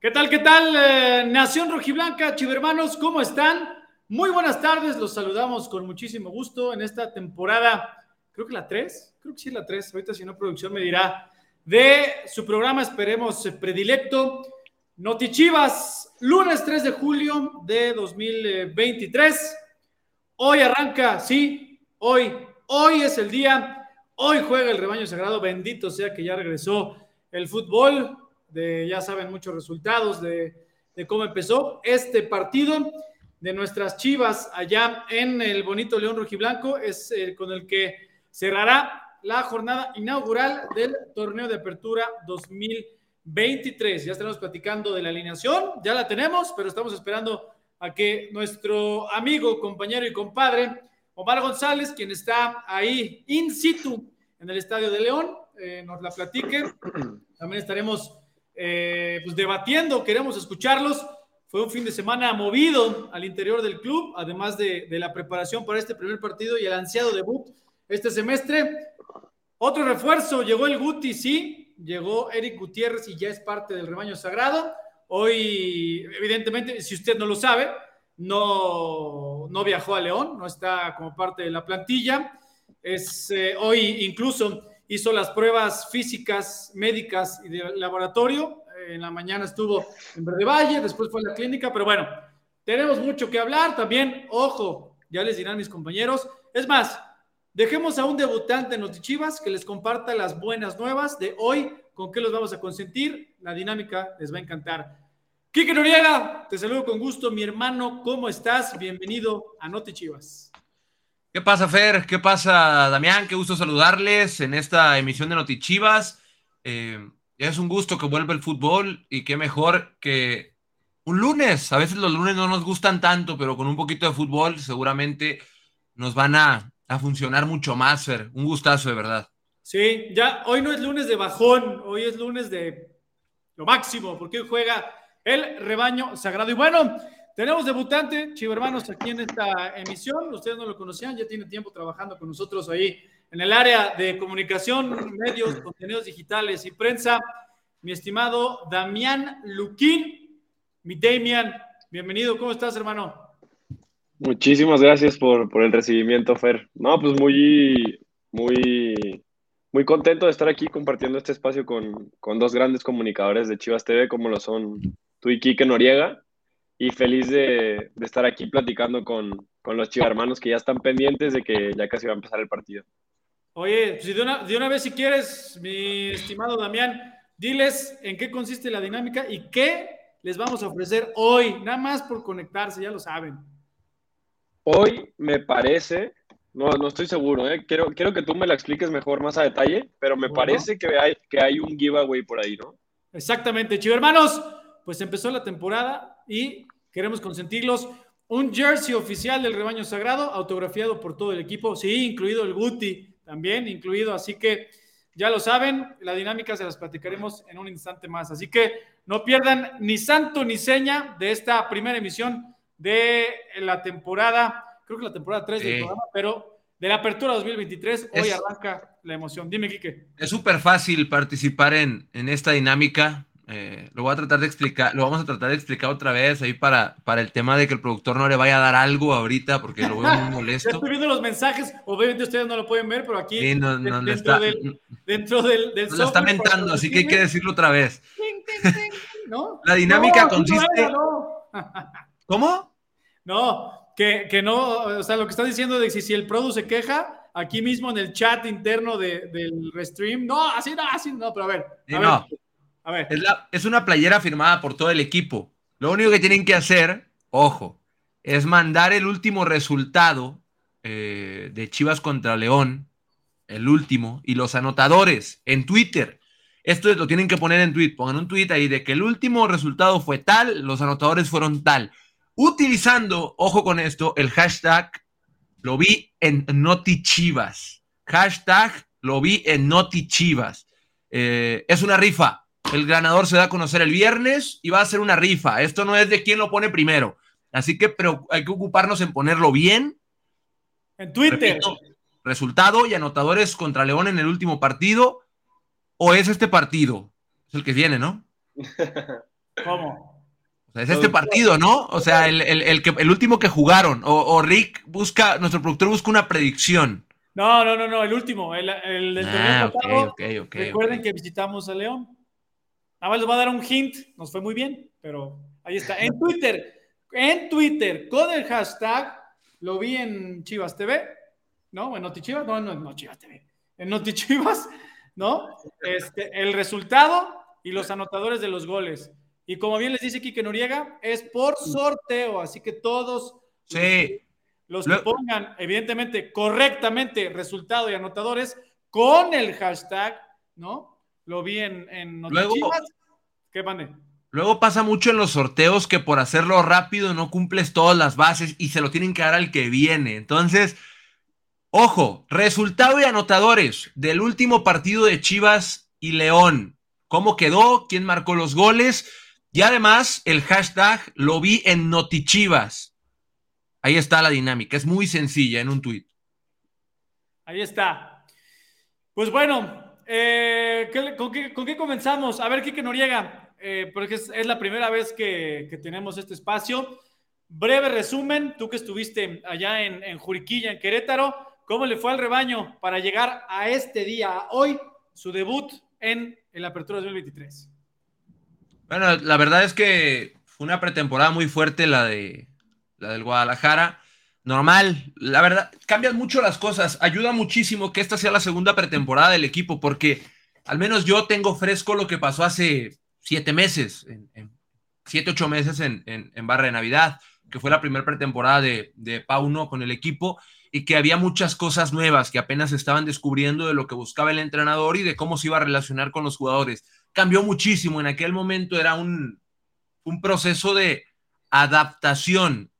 ¿Qué tal, qué tal, eh, Nación Rojiblanca, chivermanos? ¿Cómo están? Muy buenas tardes, los saludamos con muchísimo gusto en esta temporada, creo que la 3, creo que sí la 3, ahorita si no producción me dirá, de su programa, esperemos, eh, predilecto, Notichivas, lunes 3 de julio de 2023. Hoy arranca, sí, hoy, hoy es el día, hoy juega el rebaño sagrado, bendito sea que ya regresó el fútbol, de ya saben muchos resultados de, cómo empezó este partido de nuestras chivas allá en el bonito León Rojiblanco, es el con el que cerrará la jornada inaugural del torneo de apertura 2023. Ya estamos platicando de la alineación, ya la tenemos, pero estamos esperando a que nuestro amigo, compañero y compadre, Omar González, quien está ahí in situ en el Estadio de León, eh, nos la platique. También estaremos eh, pues debatiendo, queremos escucharlos. Fue un fin de semana movido al interior del club, además de, la preparación para este primer partido y el ansiado debut este semestre. Otro refuerzo, llegó el Guti, sí, llegó Eric Gutiérrez y ya es parte del rebaño sagrado. Hoy, evidentemente, si usted no lo sabe, no, no viajó a León, no está como parte de la plantilla. Es, eh, hoy incluso hizo las pruebas físicas, médicas y de laboratorio. En la mañana estuvo en Verde Valle, después fue a la clínica, pero bueno, tenemos mucho que hablar también. Ojo, ya les dirán mis compañeros. Es más, dejemos a un debutante en los que les comparta las buenas nuevas de hoy, con qué los vamos a consentir. La dinámica les va a encantar. Quique Noriega, te saludo con gusto, mi hermano. ¿Cómo estás? Bienvenido a Noti Chivas. ¿Qué pasa, Fer? ¿Qué pasa, Damián? Qué gusto saludarles en esta emisión de Notichivas. Eh, es un gusto que vuelva el fútbol y qué mejor que un lunes. A veces los lunes no nos gustan tanto, pero con un poquito de fútbol seguramente nos van a, a funcionar mucho más, Fer. Un gustazo, de verdad. Sí, ya hoy no es lunes de bajón, hoy es lunes de lo máximo, porque hoy juega el rebaño sagrado. Y bueno, tenemos debutante, Chivo Hermanos, aquí en esta emisión. Ustedes no lo conocían, ya tiene tiempo trabajando con nosotros ahí en el área de comunicación, medios, contenidos digitales y prensa. Mi estimado Damián Luquín, mi Damian, bienvenido. ¿Cómo estás, hermano? Muchísimas gracias por, el recibimiento, Fer. No, pues muy, muy, muy contento de estar aquí compartiendo este espacio con, con dos grandes comunicadores de Chivas TV, como lo son tú y Kike Noriega y feliz de, estar aquí platicando con, con los chivarmanos que ya están pendientes de que ya casi va a empezar el partido. Oye, pues, de una, de una vez si quieres, mi estimado Damián, diles en qué consiste la dinámica y qué les vamos a ofrecer hoy, nada más por conectarse, ya lo saben. Hoy me parece, no, no estoy seguro, ¿eh? quiero, quiero que tú me la expliques mejor, más a detalle, pero me parece que hay, que hay un giveaway por ahí, ¿no? Exactamente, chivo hermanos, pues empezó la temporada y queremos consentirlos. Un jersey oficial del rebaño sagrado, autografiado por todo el equipo, sí, incluido el Guti, también incluido, así que ya lo saben, la dinámica se las platicaremos en un instante más, así que no pierdan ni santo ni seña de esta primera emisión de la temporada, creo que la temporada 3 del programa, pero de la apertura 2023, hoy arranca la emoción. Dime, Quique. Es súper fácil participar en, en esta dinámica eh, lo voy a tratar de explicar, lo vamos a tratar de explicar otra vez ahí para, para el tema de que el productor no le vaya a dar algo ahorita porque lo veo muy molesto. estoy viendo los mensajes, obviamente ustedes no lo pueden ver, pero aquí dentro, del, dentro del, Lo está mentando, así que hay que decirlo otra vez. La dinámica consiste. ¿Cómo? No, que, que, no, o sea, lo que estás diciendo de si, si el produ se queja, aquí mismo en el chat interno de, del restream, no, así no, así no, pero a ver. A no. Es, una playera firmada por todo el equipo. Lo único que tienen que hacer, ojo, es mandar el último resultado eh, de Chivas contra León, el último, y los anotadores en Twitter. Esto lo tienen que poner en Twitter. Pongan un tweet ahí de que el último resultado fue tal, los anotadores fueron tal. Utilizando, ojo con esto, el hashtag lo vi en Noti Chivas. Hashtag lo vi en Noti Chivas. Eh, es una rifa. El ganador se da a conocer el viernes y va a ser una rifa. Esto no es de quién lo pone primero. Así que pero hay que ocuparnos en ponerlo bien. En Twitter. resultado y anotadores contra León en el último partido. ¿O es este partido? Es el que viene, ¿no? ¿Cómo? O sea, es este partido, ¿no? O sea, el, el, que, el último que jugaron. O, Rick busca, nuestro productor busca una predicción. No, no, no, no, el último, el, el del ah, Recuerden que visitamos a León. Nada más les voy a dar un hint, nos fue muy bien, pero ahí está. En Twitter, en Twitter, con el hashtag, lo vi en Chivas TV, ¿no? En Noti Chivas, no, no, no Chivas TV, en Noti Chivas, ¿no? Este, el resultado y los anotadores de los goles. Y como bien les dice Quique Noriega, es por sorteo, así que todos los que pongan, evidentemente, correctamente resultado y anotadores con el hashtag, ¿no? Lo vi en, en Luego, ¿Qué? Luego pasa mucho en los sorteos que por hacerlo rápido no cumples todas las bases y se lo tienen que dar al que viene. Entonces, ojo, resultado y anotadores del último partido de Chivas y León. ¿Cómo quedó? ¿Quién marcó los goles? Y además, el hashtag lo vi en Notichivas. Ahí está la dinámica. Es muy sencilla en un tuit. Ahí está. Pues bueno, eh, con, qué, comenzamos? A ver, Kike Noriega, eh, porque es, la primera vez que, tenemos este espacio. Breve resumen, tú que estuviste allá en, Juriquilla, en Querétaro, ¿cómo le fue al rebaño para llegar a este día, hoy, su debut en el Apertura 2023? Bueno, la verdad es que fue una pretemporada muy fuerte la de la del Guadalajara. Normal, la verdad, cambian mucho las cosas. Ayuda muchísimo que esta sea la segunda pretemporada del equipo, porque al menos yo tengo fresco lo que pasó hace siete meses, en, siete, ocho meses en, Barra de Navidad, que fue la primera pretemporada de, de Pauno con el equipo y que había muchas cosas nuevas que apenas estaban descubriendo de lo que buscaba el entrenador y de cómo se iba a relacionar con los jugadores cambió muchísimo. En aquel momento era un, proceso de adaptación,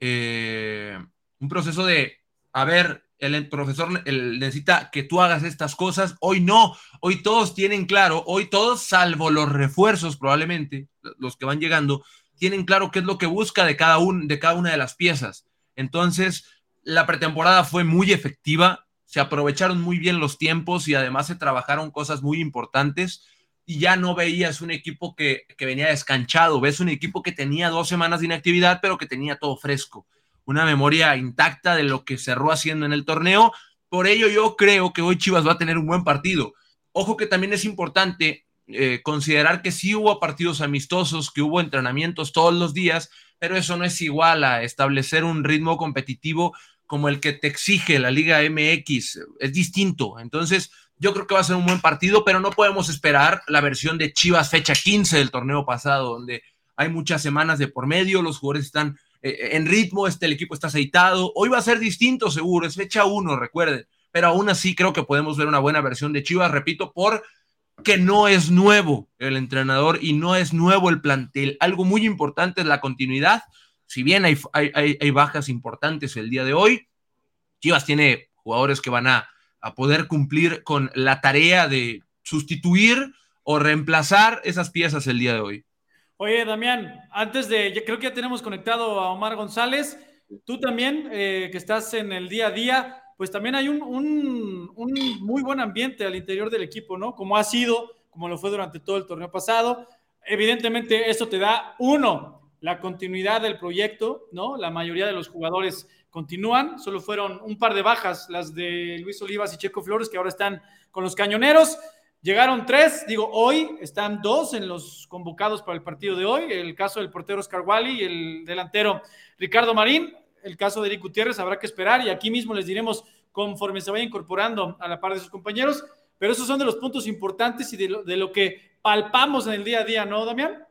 eh, un proceso de, a ver, el profesor necesita que tú hagas estas cosas. Hoy no, hoy todos tienen claro, hoy todos, salvo los refuerzos probablemente, los que van llegando, tienen claro qué es lo que busca de cada, un, de cada una de las piezas. Entonces, la pretemporada fue muy efectiva, se aprovecharon muy bien los tiempos y además se trabajaron cosas muy importantes y ya no veías un equipo que, venía descanchado, ves un equipo que tenía dos semanas de inactividad, pero que tenía todo fresco, una memoria intacta de lo que cerró haciendo en el torneo. Por ello yo creo que hoy Chivas va a tener un buen partido. Ojo que también es importante eh, considerar que sí hubo partidos amistosos, que hubo entrenamientos todos los días, pero eso no es igual a establecer un ritmo competitivo como el que te exige la Liga MX. Es distinto. Entonces, yo creo que va a ser un buen partido, pero no podemos esperar la versión de Chivas fecha 15 del torneo pasado, donde hay muchas semanas de por medio, los jugadores están eh, en ritmo, este, el equipo está aceitado. Hoy va a ser distinto, seguro, es fecha 1, recuerden, pero aún así creo que podemos ver una buena versión de Chivas, repito, por que no es nuevo el entrenador y no es nuevo el plantel. Algo muy importante es la continuidad. Si bien hay, hay bajas importantes el día de hoy, Chivas tiene jugadores que van a a poder cumplir con la tarea de sustituir o reemplazar esas piezas el día de hoy. Oye, Damián, antes de, creo que ya tenemos conectado a Omar González, tú también, eh, que estás en el día a día, pues también hay un, un, muy buen ambiente al interior del equipo, ¿no? Como ha sido, como lo fue durante todo el torneo pasado. Evidentemente, eso te da, uno, la continuidad del proyecto, ¿no? La mayoría de los jugadores continúan. Solo fueron un par de bajas, las de Luis Olivas y Checo Flores, que ahora están con los cañoneros. Llegaron tres, digo, hoy están dos en los convocados para el partido de hoy. El caso del portero Oscar Wally y el delantero Ricardo Marín. El caso de Eric Gutiérrez habrá que esperar y aquí mismo les diremos conforme se vaya incorporando a la par de sus compañeros. Pero esos son de los puntos importantes y de lo, de lo que palpamos en el día a día, ¿no, Damián?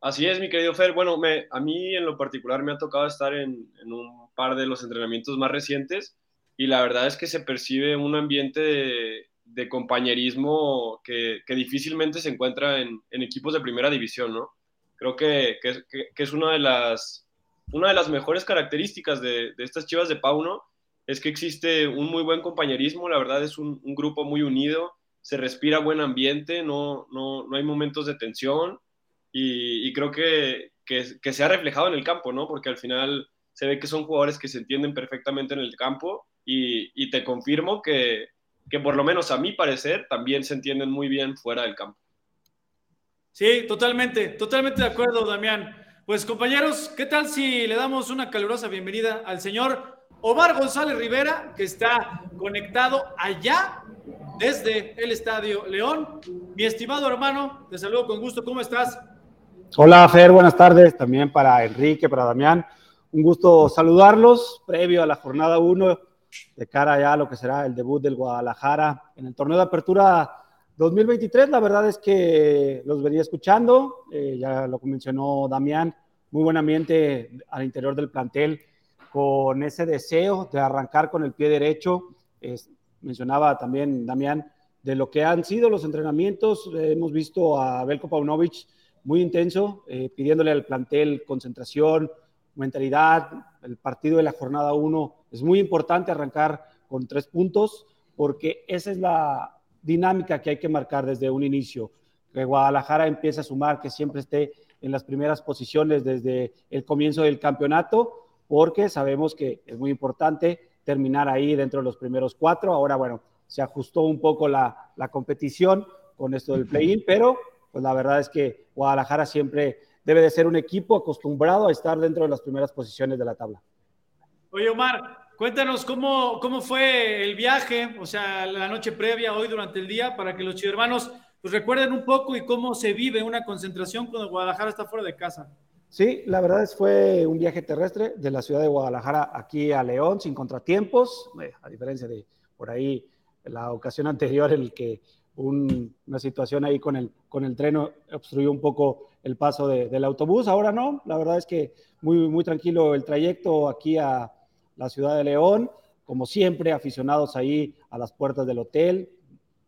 Así es, mi querido Fer. Bueno, me, a mí en lo particular me ha tocado estar en, en un par de los entrenamientos más recientes y la verdad es que se percibe un ambiente de, compañerismo que, difícilmente se encuentra en, equipos de primera división, ¿no? Creo que, es una de, las, una de las mejores características de, estas chivas de Pauno, es que existe un muy buen compañerismo, la verdad es un, grupo muy unido, se respira buen ambiente, no, no, no hay momentos de tensión y, y creo que, que, se ha reflejado en el campo, ¿no? Porque al final se ve que son jugadores que se entienden perfectamente en el campo y, te confirmo que, por lo menos a mi parecer también se entienden muy bien fuera del campo. Sí, totalmente, totalmente de acuerdo, Damián. Pues compañeros, ¿qué tal si le damos una calurosa bienvenida al señor Omar González Rivera, que está conectado allá desde el Estadio León? Mi estimado hermano, te saludo con gusto, ¿cómo estás? Hola Fer, buenas tardes, también para Enrique, para Damián. Un gusto saludarlos previo a la jornada 1 de cara ya a lo que será el debut del Guadalajara en el torneo de apertura 2023. La verdad es que los venía escuchando, eh, ya lo mencionó Damián, muy buen ambiente al interior del plantel con ese deseo de arrancar con el pie derecho. mencionaba también Damián de lo que han sido los entrenamientos. hemos visto a Belko Paunovic muy intenso, eh, pidiéndole al plantel concentración, mentalidad. El partido de la jornada 1 es muy importante arrancar con tres puntos porque esa es la dinámica que hay que marcar desde un inicio. Que Guadalajara empiece a sumar, que siempre esté en las primeras posiciones desde el comienzo del campeonato, porque sabemos que es muy importante terminar ahí dentro de los primeros cuatro. Ahora, bueno, se ajustó un poco la, la competición con esto del play-in, pero pues la verdad es que Guadalajara siempre debe de ser un equipo acostumbrado a estar dentro de las primeras posiciones de la tabla. Oye, Omar, cuéntanos cómo, cómo fue el viaje, o sea, la noche previa, hoy durante el día, para que los hermanos pues, recuerden un poco y cómo se vive una concentración cuando Guadalajara está fuera de casa. Sí, la verdad es fue un viaje terrestre de la ciudad de Guadalajara aquí a León sin contratiempos, eh, a diferencia de por ahí la ocasión anterior en el que una situación ahí con el, con el tren obstruyó un poco el paso del autobús. Ahora no, la verdad es que muy, muy tranquilo el trayecto aquí a la ciudad de León. Como siempre, aficionados ahí a las puertas del hotel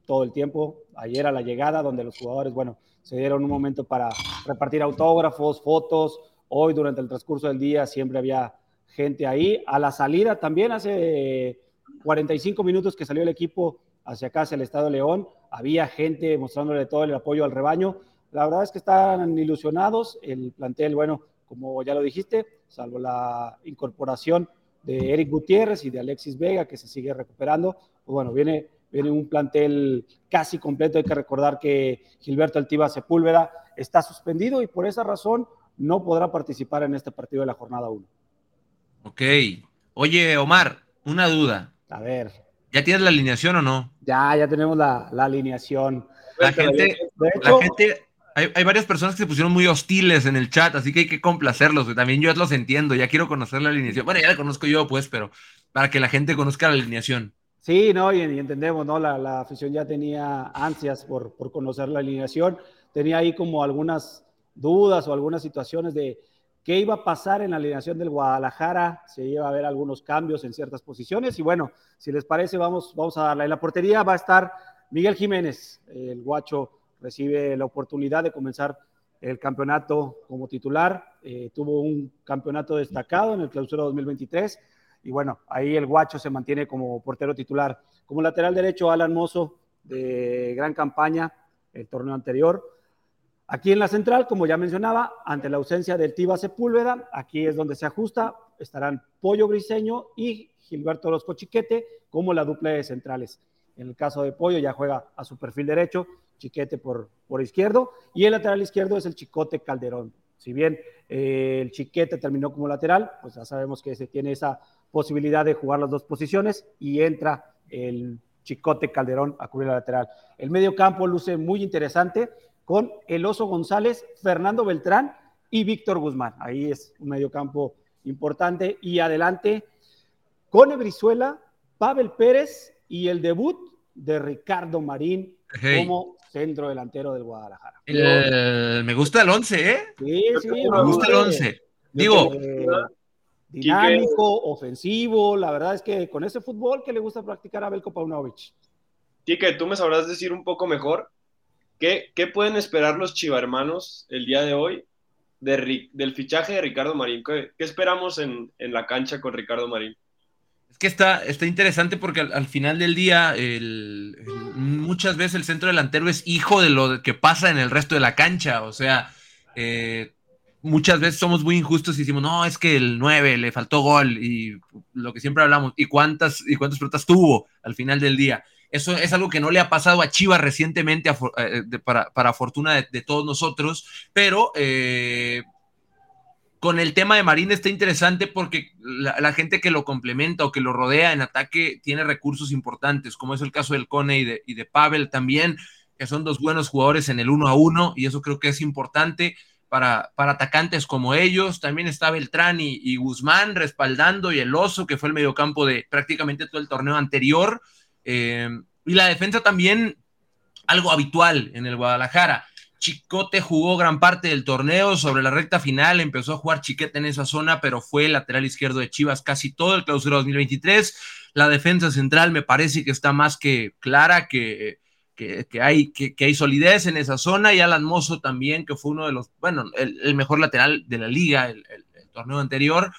todo el tiempo. Ayer a la llegada, donde los jugadores, bueno, se dieron un momento para repartir autógrafos, fotos. Hoy, durante el transcurso del día, siempre había gente ahí. A la salida también, hace 45 minutos que salió el equipo hacia acá, hacia el Estado de León, había gente mostrándole todo el apoyo al rebaño. La verdad es que están ilusionados. El plantel, bueno, como ya lo dijiste, salvo la incorporación de Eric Gutiérrez y de Alexis Vega, que se sigue recuperando, pues bueno, viene, viene un plantel casi completo. Hay que recordar que Gilberto Altiva Sepúlveda está suspendido y por esa razón no podrá participar en este partido de la jornada 1. Ok. Oye, Omar, una duda. A ver. ¿Ya tienes la alineación o no? Ya, ya tenemos la, alineación. La gente, la gente hay, varias personas que se pusieron muy hostiles en el chat, así que hay que complacerlos. También yo los entiendo, ya quiero conocer la alineación. Bueno, ya la conozco yo, pues, pero para que la gente conozca la alineación. Sí, no, y, entendemos, ¿no? La, afición ya tenía ansias por, por conocer la alineación. Tenía ahí como algunas dudas o algunas situaciones de qué iba a pasar en la alineación del Guadalajara, se iba a ver algunos cambios en ciertas posiciones y bueno, si les parece vamos, vamos a darle. En la portería va a estar Miguel Jiménez, el guacho recibe la oportunidad de comenzar el campeonato como titular, eh, tuvo un campeonato destacado en el clausura 2023 y bueno, ahí el guacho se mantiene como portero titular. Como lateral derecho, Alan Mozo, de gran campaña el torneo anterior. Aquí en la central, como ya mencionaba, ante la ausencia del Tiba Sepúlveda, aquí es donde se ajusta, estarán Pollo Briseño y Gilberto Orozco Chiquete como la dupla de centrales. En el caso de Pollo ya juega a su perfil derecho, Chiquete por, por izquierdo, y el lateral izquierdo es el Chicote Calderón. Si bien eh, el Chiquete terminó como lateral, pues ya sabemos que se tiene esa posibilidad de jugar las dos posiciones y entra el Chicote Calderón a cubrir la lateral. El medio campo luce muy interesante con el Oso González, Fernando Beltrán y Víctor Guzmán. Ahí es un mediocampo importante. Y adelante, con Ebrizuela, Pavel Pérez y el debut de Ricardo Marín como centro delantero del Guadalajara. me gusta el 11, ¿eh? Sí, sí. Me gusta el 11. Digo, dinámico, ofensivo. La verdad es que con ese fútbol que le gusta practicar a Belko Paunovic. Quique, tú me sabrás decir un poco mejor ¿Qué, pueden esperar los chivarmanos el día de hoy del fichaje de Ricardo Marín? ¿Qué, esperamos en, la cancha con Ricardo Marín? Es que está, está interesante porque al, final del día muchas veces el centro delantero es hijo de lo que pasa en el resto de la cancha. O sea, eh, muchas veces somos muy injustos y decimos, no, es que el 9 le faltó gol y lo que siempre hablamos, y cuántas, y cuántas pelotas tuvo al final del día. Eso es algo que no le ha pasado a Chivas recientemente, eh, para, fortuna de, todos nosotros, pero eh, con el tema de Marín está interesante porque la, gente que lo complementa o que lo rodea en ataque tiene recursos importantes, como es el caso del Cone y de, y de Pavel también, que son dos buenos jugadores en el uno a uno, y eso creo que es importante para, para atacantes como ellos. También está Beltrán y, Guzmán respaldando y el Oso, que fue el mediocampo de prácticamente todo el torneo anterior. Eh, y la defensa también, algo habitual en el Guadalajara. Chicote jugó gran parte del torneo, sobre la recta final empezó a jugar Chiquete en esa zona, pero fue lateral izquierdo de Chivas casi todo el clausura 2023. La defensa central me parece que está más que clara, que que, hay, que, hay solidez en esa zona y Alan Mozo también, que fue uno de los, bueno, el, mejor lateral de la liga el, torneo anterior,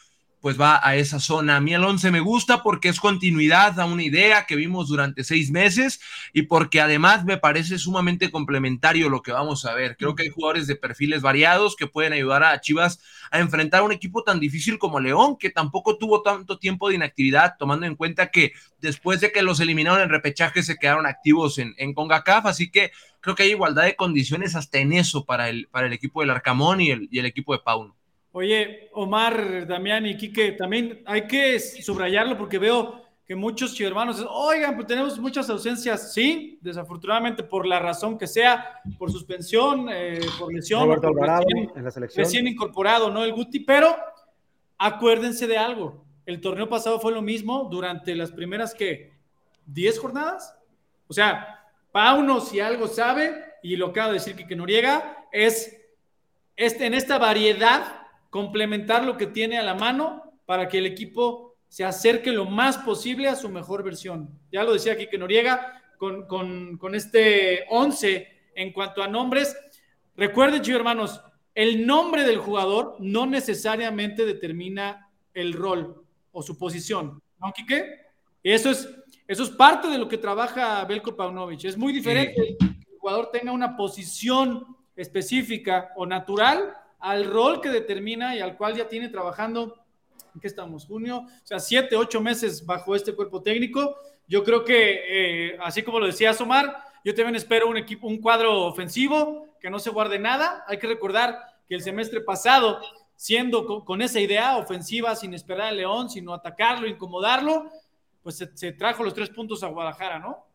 pues va a esa zona. A mí el 11 me gusta porque es continuidad a una idea que vimos durante seis meses y porque además me parece sumamente complementario lo que vamos a ver. Creo que hay jugadores de perfiles variados que pueden ayudar a Chivas a enfrentar a un equipo tan difícil como León, que tampoco tuvo tanto tiempo de inactividad, tomando en cuenta que después de que los eliminaron en repechaje se quedaron activos en, en CONCACAF, así que creo que hay igualdad de condiciones hasta en eso para el, para el equipo del Arcamón y el, y el equipo de Pauno. Oye, Omar, Damián y Quique, también hay que subrayarlo porque veo que muchos hermanos, oigan, pues tenemos muchas ausencias, sí, desafortunadamente por la razón que sea, por suspensión, eh, por lesión, recién, en la selección. recién incorporado, ¿no? El Guti, pero acuérdense de algo, el torneo pasado fue lo mismo durante las primeras, ¿qué? ¿10 jornadas? O sea, Pauno, si algo sabe, y lo acaba de decir Quique Noriega, es este, en esta variedad complementar lo que tiene a la mano para que el equipo se acerque lo más posible a su mejor versión. Ya lo decía aquí que Noriega con, con, este 11 en cuanto a nombres. Recuerden, chicos hermanos, el nombre del jugador no necesariamente determina el rol o su posición. ¿No, Quique? Eso es, eso es parte de lo que trabaja Belko Paunovic. Es muy diferente que el jugador tenga una posición específica o natural al rol que determina y al cual ya tiene trabajando, ¿en qué estamos? Junio, o sea, siete, ocho meses bajo este cuerpo técnico. Yo creo que, eh, así como lo decía Somar, yo también espero un equipo, un cuadro ofensivo que no se guarde nada. Hay que recordar que el semestre pasado, siendo con, esa idea ofensiva, sin esperar al León, sino atacarlo, incomodarlo, pues se, se trajo los tres puntos a Guadalajara, ¿no?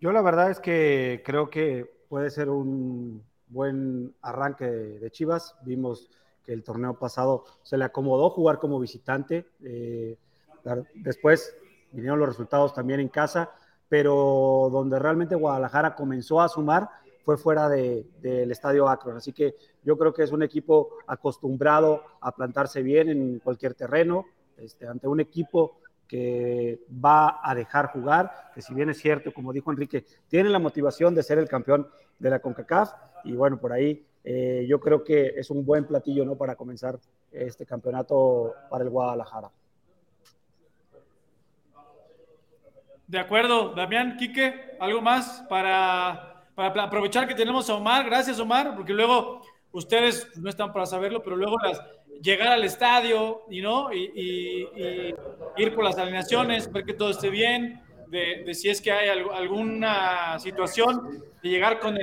Yo la verdad es que creo que puede ser un, buen arranque de, Chivas. Vimos que el torneo pasado se le acomodó jugar como visitante. Eh, después vinieron los resultados también en casa, pero donde realmente Guadalajara comenzó a sumar fue fuera del estadio Akron. Así que yo creo que es un equipo acostumbrado a plantarse bien en cualquier terreno, este, ante un equipo que va a dejar jugar, que si bien es cierto, como dijo Enrique, tiene la motivación de ser el campeón de la CONCACAF y bueno, por ahí eh, yo creo que es un buen platillo ¿no? para comenzar este campeonato para el Guadalajara. De acuerdo, Damián, Quique, ¿algo más para, para aprovechar que tenemos a Omar? Gracias, Omar, porque luego ustedes no están para saberlo, pero luego las, llegar al estadio y no y, ir por las alineaciones, ver que todo esté bien, de, si es que hay alguna situación, de llegar con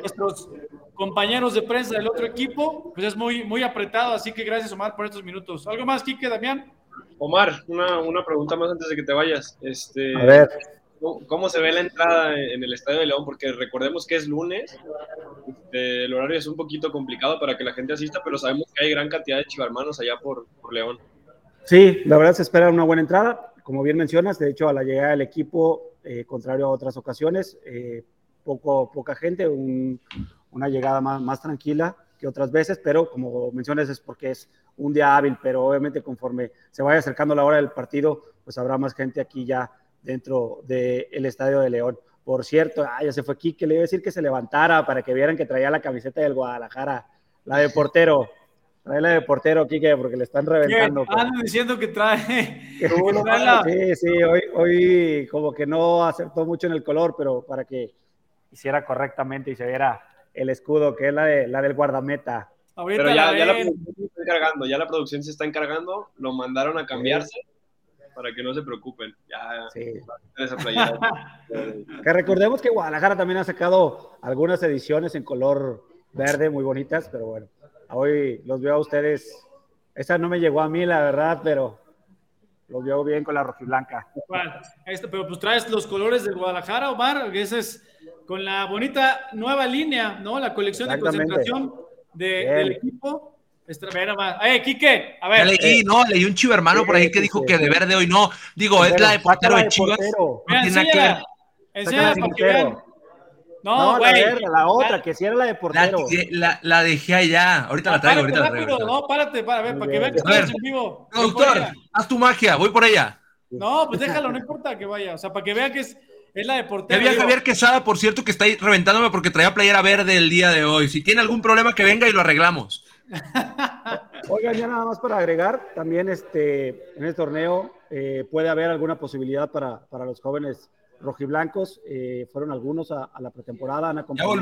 nuestros compañeros de prensa del otro equipo, pues es muy, muy apretado, así que gracias Omar por estos minutos. ¿Algo más, Quique, Damián? Omar, una, una pregunta más antes de que te vayas. Este, A ver. ¿Cómo se ve la entrada en el Estadio de León? Porque recordemos que es lunes, este, el horario es un poquito complicado para que la gente asista, pero sabemos que hay gran cantidad de chivarmanos allá por, por León. Sí, la verdad se espera una buena entrada, como bien mencionas, de hecho a la llegada del equipo, eh, contrario a otras ocasiones, eh, poco, poca gente, una llegada más, más tranquila que otras veces, pero como mencionas es porque es un día hábil, pero obviamente conforme se vaya acercando la hora del partido, pues habrá más gente aquí ya dentro del Estadio de León. Por cierto, ah, ya se fue Quique, le iba a decir que se levantara para que vieran que traía la camiseta del Guadalajara, la de portero. Trae la de portero, Quique, porque le están reventando. Pues. Andan diciendo que trae. sí, sí, hoy, hoy como que no acertó mucho en el color, pero para que hiciera correctamente y se viera el escudo, que es la, de, la del guardameta. pero ya, ya la producción se está encargando, ya la producción se está encargando, lo mandaron a cambiarse para que no se preocupen. Ya, sí. esa que recordemos que Guadalajara también ha sacado algunas ediciones en color verde muy bonitas, pero bueno, hoy los veo a ustedes. Esa no me llegó a mí, la verdad, pero los veo bien con la rojiblanca. Este, pero pues traes los colores del Guadalajara, Omar, ese es con la bonita nueva línea, ¿no? La colección de concentración del equipo. Eh, Quique, a ver. Ya leí, eh, no, leí un chivo hermano por ahí que dijo que de verde hoy no. Digo, es la de portero de Chivas. No tiene que Enséñala para que vean. No, güey. La, la, otra, que si era la de portero. La, la, dejé allá. Ahorita la traigo. Ahorita la traigo. No, párate, para ver, para que vean que estás en vivo. Doctor, haz tu magia, voy por ella. No, pues déjalo, no importa que vaya. O sea, para que vean que es, es la de portero. Había Javier Quesada, por cierto, que está ahí reventándome porque traía playera verde el día de hoy. Si tiene algún problema, que venga y lo arreglamos. Oigan, ya nada más para agregar, también este, en el torneo eh, puede haber alguna posibilidad para, para los jóvenes rojiblancos. Eh, fueron algunos a, la pretemporada, han acompañado,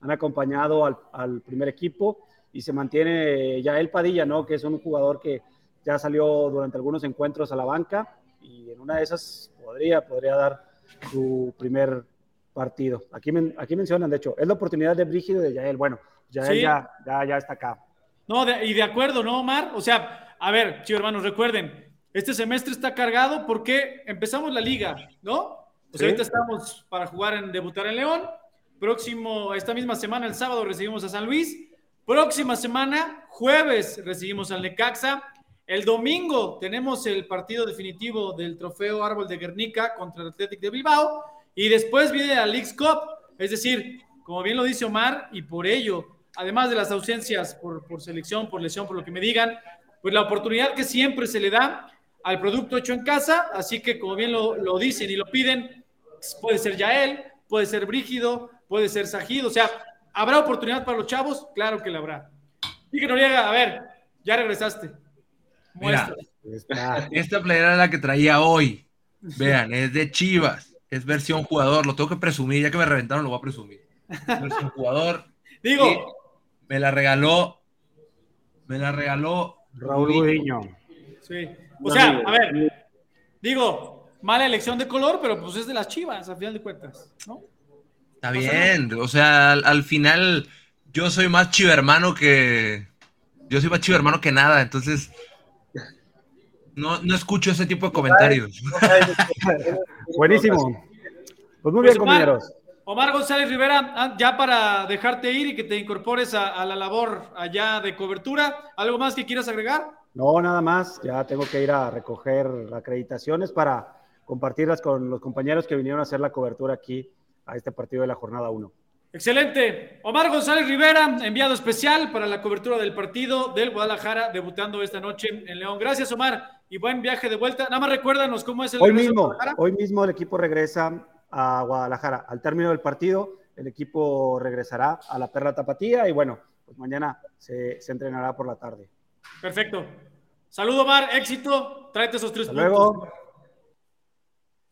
Han acompañado al, al, primer equipo y se mantiene ya el Padilla, ¿no? Que es un jugador que ya salió durante algunos encuentros a la banca y en una de esas podría, podría dar su primer partido. Aquí, aquí mencionan, de hecho, es la oportunidad de Brígido y de Yael. Bueno, ya, ya, ya, está acá. No, y de acuerdo, ¿no, Omar? O sea, a ver, chicos hermanos, recuerden, este semestre está cargado porque empezamos la liga, ¿no? Pues ahorita estamos para jugar en debutar en León. Próximo, esta misma semana, el sábado, recibimos a San Luis. Próxima semana, jueves, recibimos al Necaxa. El domingo tenemos el partido definitivo del trofeo Árbol de Guernica contra el Athletic de Bilbao. Y después viene la League's Cup. Es decir, como bien lo dice Omar, y por ello además de las ausencias por, por, selección, por lesión, por lo que me digan, pues la oportunidad que siempre se le da al producto hecho en casa, así que como bien lo, lo dicen y lo piden, puede ser Yael, puede ser Brígido, puede ser Sajido, o sea, ¿habrá oportunidad para los chavos? Claro que la habrá. Y que Noriega, a ver, ya regresaste. Mira, esta playera es la que traía hoy. Vean, es de Chivas, es versión jugador, lo tengo que presumir, ya que me reventaron lo voy a presumir. Versión jugador. Digo, me la regaló, me la regaló Raúl Gudiño. Sí. O sea, a ver, digo, mala elección de color, pero pues es de las chivas, al final de cuentas, ¿no? Está bien, o sea, al, final yo soy más chivermano que. Yo soy más chivermano que nada, entonces. No, no escucho ese tipo de comentarios. Buenísimo. Pues muy bien, pues, compañeros. Omar González Rivera, ah, ya para dejarte ir y que te incorpores a, la labor allá de cobertura, ¿algo más que quieras agregar? No, nada más, ya tengo que ir a recoger acreditaciones para compartirlas con los compañeros que vinieron a hacer la cobertura aquí a este partido de la jornada 1. Excelente. Omar González Rivera, enviado especial para la cobertura del partido del Guadalajara, debutando esta noche en León. Gracias, Omar, y buen viaje de vuelta. Nada más recuérdanos cómo es el hoy mismo. Hoy mismo el equipo regresa a Guadalajara. Al término del partido, el equipo regresará a la Perla Tapatía y bueno, pues mañana se, entrenará por la tarde. Perfecto. Saludo, Omar, éxito. Tráete esos tres puntos. Luego.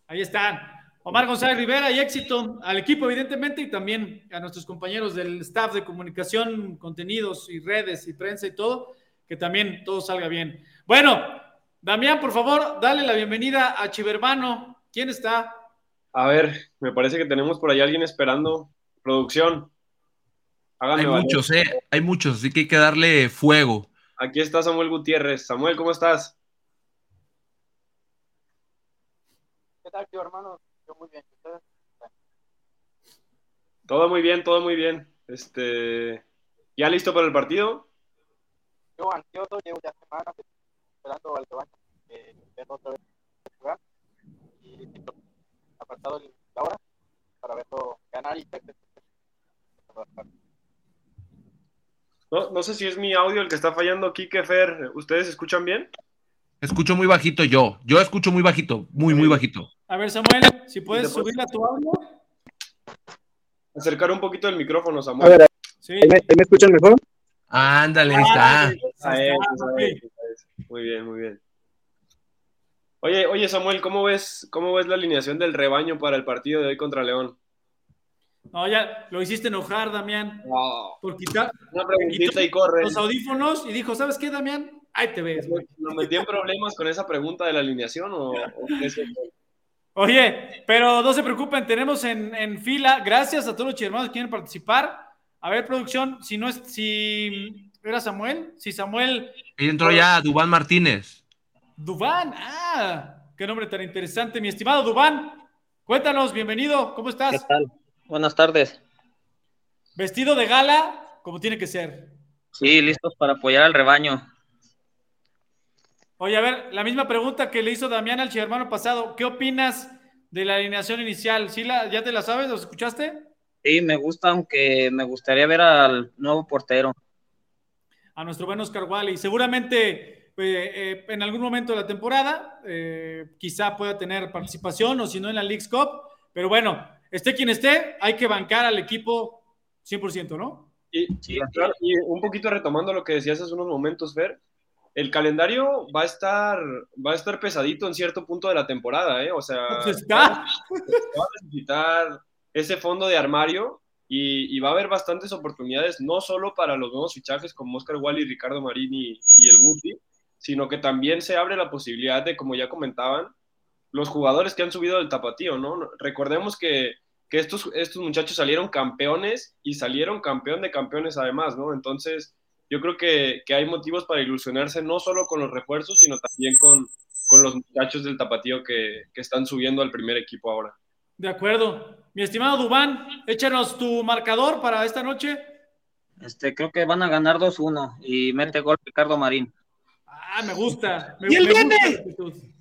Ahí están. Omar González Rivera y éxito al equipo, evidentemente, y también a nuestros compañeros del staff de comunicación, contenidos y redes y prensa y todo, que también todo salga bien. Bueno, Damián, por favor, dale la bienvenida a Chivermano. ¿Quién está? A ver, me parece que tenemos por ahí alguien esperando. Producción. hay muchos, ¿eh? Hay muchos, así que hay que darle fuego. Aquí está Samuel Gutiérrez. Samuel, ¿cómo estás? ¿Qué tal, tío, hermano? Yo muy bien. ¿Ustedes? Todo muy bien, todo muy bien. Este, ¿Ya listo para el partido? Yo ansioso, llevo ya semanas esperando al que vaya, eh, otra vez jugar. Y apartado la hora para verlo ganar y no, no sé si es mi audio el que está fallando, Kike Fer. ¿Ustedes escuchan bien? Escucho muy bajito yo. Yo escucho muy bajito, muy, muy bajito. A ver, Samuel, si puedes subirle a tu audio. Acercar un poquito el micrófono, Samuel. A ver, sí. ¿me, escuchan mejor? Ándale, ahí está. Muy bien, muy bien. Oye, oye Samuel, ¿cómo ves, ¿cómo ves la alineación del rebaño para el partido de hoy contra León? No, ya lo hiciste enojar, Damián. Por quitar una preguntita y corre. los audífonos y dijo, ¿sabes qué, Damián? Ahí te ves, güey. ¿Nos metí en problemas con esa pregunta de la alineación o, Oye, pero no se preocupen, tenemos en, fila, gracias a todos los hermanos que quieren participar. A ver, producción, si no es, si era Samuel, si Samuel. Ahí entró ya Dubán Martínez. Dubán, ah, qué nombre tan interesante, mi estimado Dubán. Cuéntanos, bienvenido, ¿cómo estás? ¿Qué tal? Buenas tardes. Vestido de gala, como tiene que ser. Sí, listos para apoyar al rebaño. Oye, a ver, la misma pregunta que le hizo Damián al hermano pasado. ¿Qué opinas de la alineación inicial? ¿Sí la, ¿Ya te la sabes? ¿Lo escuchaste? Sí, me gusta, aunque me gustaría ver al nuevo portero. A nuestro buen Oscar Wally. Seguramente eh, en algún momento de la temporada eh, quizá pueda tener participación o si no en la League's Cup. Pero bueno, esté quien esté, hay que bancar al equipo 100%, ¿no? Y, y un poquito retomando lo que decías hace unos momentos, Fer, el calendario va a estar va a estar pesadito en cierto punto de la temporada, ¿eh? O sea, pues está. va a necesitar ese fondo de armario y, va a haber bastantes oportunidades, no solo para los nuevos fichajes como Oscar Wally, Ricardo Marini y el Guti, sino que también se abre la posibilidad de, como ya comentaban, los jugadores que han subido del tapatío, ¿no? Recordemos que, que estos, estos muchachos salieron campeones y salieron campeón de campeones además, ¿no? Entonces, yo creo que, hay motivos para ilusionarse no solo con los refuerzos, sino también con, los muchachos del tapatío que, están subiendo al primer equipo ahora. De acuerdo. Mi estimado Dubán, échanos tu marcador para esta noche. Este, creo que van a ganar 2-1 y mete gol Ricardo Marín. Ah, me gusta. Me, ¡Y él viene!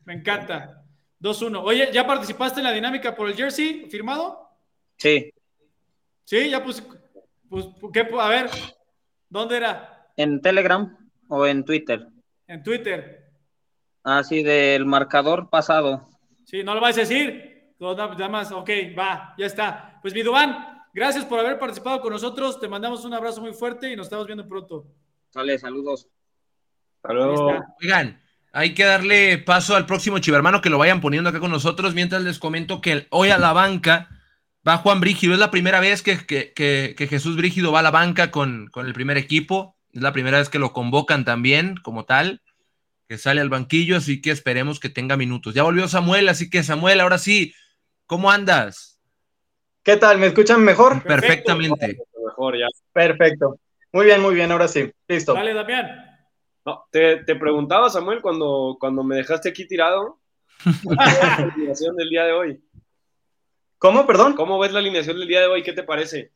me encanta. 2-1. Oye, ¿ya participaste en la dinámica por el jersey firmado? Sí. Sí, ya pues, pues, ¿qué? A ver, ¿dónde era? ¿En Telegram o en Twitter? En Twitter. Ah, sí, del marcador pasado. Sí, no lo vais a decir. Nada más, ok, va, ya está. Pues Vidubán, gracias por haber participado con nosotros. Te mandamos un abrazo muy fuerte y nos estamos viendo pronto. Sale, saludos. Saludos. Oigan, hay que darle paso al próximo chivermano que lo vayan poniendo acá con nosotros. Mientras les comento que hoy a la banca va Juan Brígido. Es la primera vez que, que, Jesús Brígido va a la banca con, con el primer equipo. Es la primera vez que lo convocan también como tal, que sale al banquillo, así que esperemos que tenga minutos. Ya volvió Samuel, así que Samuel, ahora sí, ¿cómo andas? ¿Qué tal? ¿Me escuchan mejor? Perfectamente. Mejor ya. Perfecto. Muy bien, muy bien, ahora sí. Listo. Dale, Damián. No, te, preguntaba, Samuel, cuando, cuando me dejaste aquí tirado, la alineación del día de hoy? ¿Cómo, perdón? ¿Cómo ves la alineación del día de hoy? ¿Qué te parece?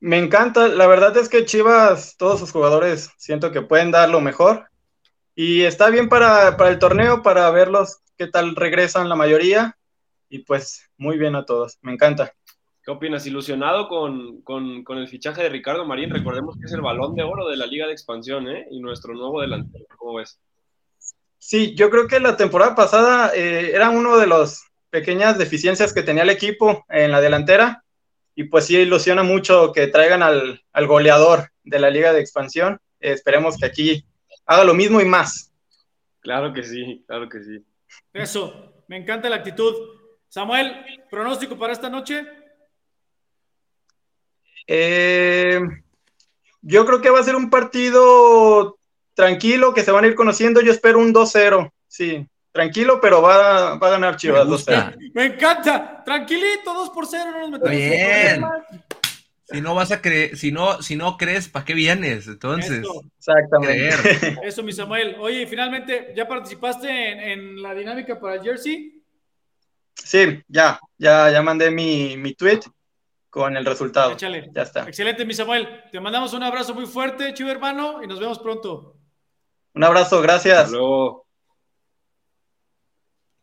Me encanta, la verdad es que Chivas, todos sus jugadores, siento que pueden dar lo mejor. Y está bien para, el torneo, para verlos qué tal regresan la mayoría. Y pues muy bien a todos, me encanta. ¿Qué opinas? Ilusionado con, el fichaje de Ricardo Marín. Recordemos que es el balón de oro de la Liga de Expansión, ¿eh? Y nuestro nuevo delantero. ¿Cómo ves? Sí, yo creo que la temporada pasada eh, era uno de las pequeñas deficiencias que tenía el equipo en la delantera y pues sí ilusiona mucho que traigan al, goleador de la Liga de Expansión. esperemos que aquí haga lo mismo y más. Claro que sí, claro que sí. Eso, me encanta la actitud. Samuel, pronóstico para esta noche. Eh, yo creo que va a ser un partido tranquilo, que se van a ir conociendo. Yo espero un 2-0, sí tranquilo, pero va, a ganar Chivas 2-0. Me encanta, tranquilito, 2 por 0, no nos metemos Bien. Si no vas a creer, si no, si no crees, ¿para qué vienes? Entonces, exactamente. Eso, mi Samuel. Oye, finalmente, ¿ya participaste en, la dinámica para el Jersey? Sí, ya, ya, ya mandé mi, mi tweet con el resultado. Échale. Ya está. Excelente, mi Samuel. Te mandamos un abrazo muy fuerte, chivo hermano, y nos vemos pronto. Un abrazo, gracias.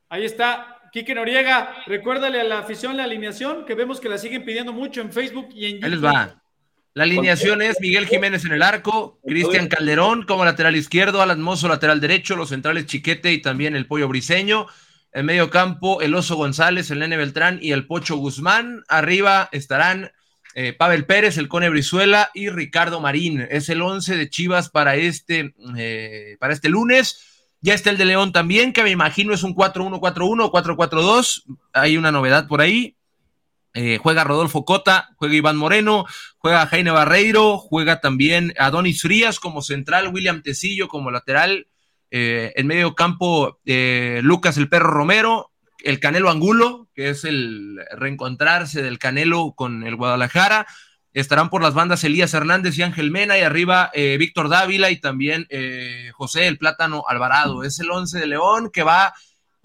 Ahí está, Quique Noriega. Recuérdale a la afición la alineación, que vemos que la siguen pidiendo mucho en Facebook y en YouTube. Ahí les va. La alineación es Miguel Jiménez en el arco, Cristian Calderón como lateral izquierdo, Alan Mozo lateral derecho, los centrales Chiquete y también el Pollo Briseño. En medio campo, el Oso González, el Nene Beltrán y el Pocho Guzmán. Arriba estarán eh, Pavel Pérez, el Cone Brizuela y Ricardo Marín. Es el 11 de Chivas para este, eh, para este lunes. Ya está el de León también, que me imagino es un 4-1-4-1 o 4-4-2. Hay una novedad por ahí. Eh, juega Rodolfo Cota, juega Iván Moreno, juega Jaime Barreiro, juega también Adonis Frías como central, William Tecillo como lateral, eh, en medio campo eh, Lucas el Perro Romero, el Canelo Angulo, que es el reencontrarse del Canelo con el Guadalajara, estarán por las bandas Elías Hernández y Ángel Mena y arriba Víctor Dávila y también José el Plátano Alvarado. Es el 11 de León que va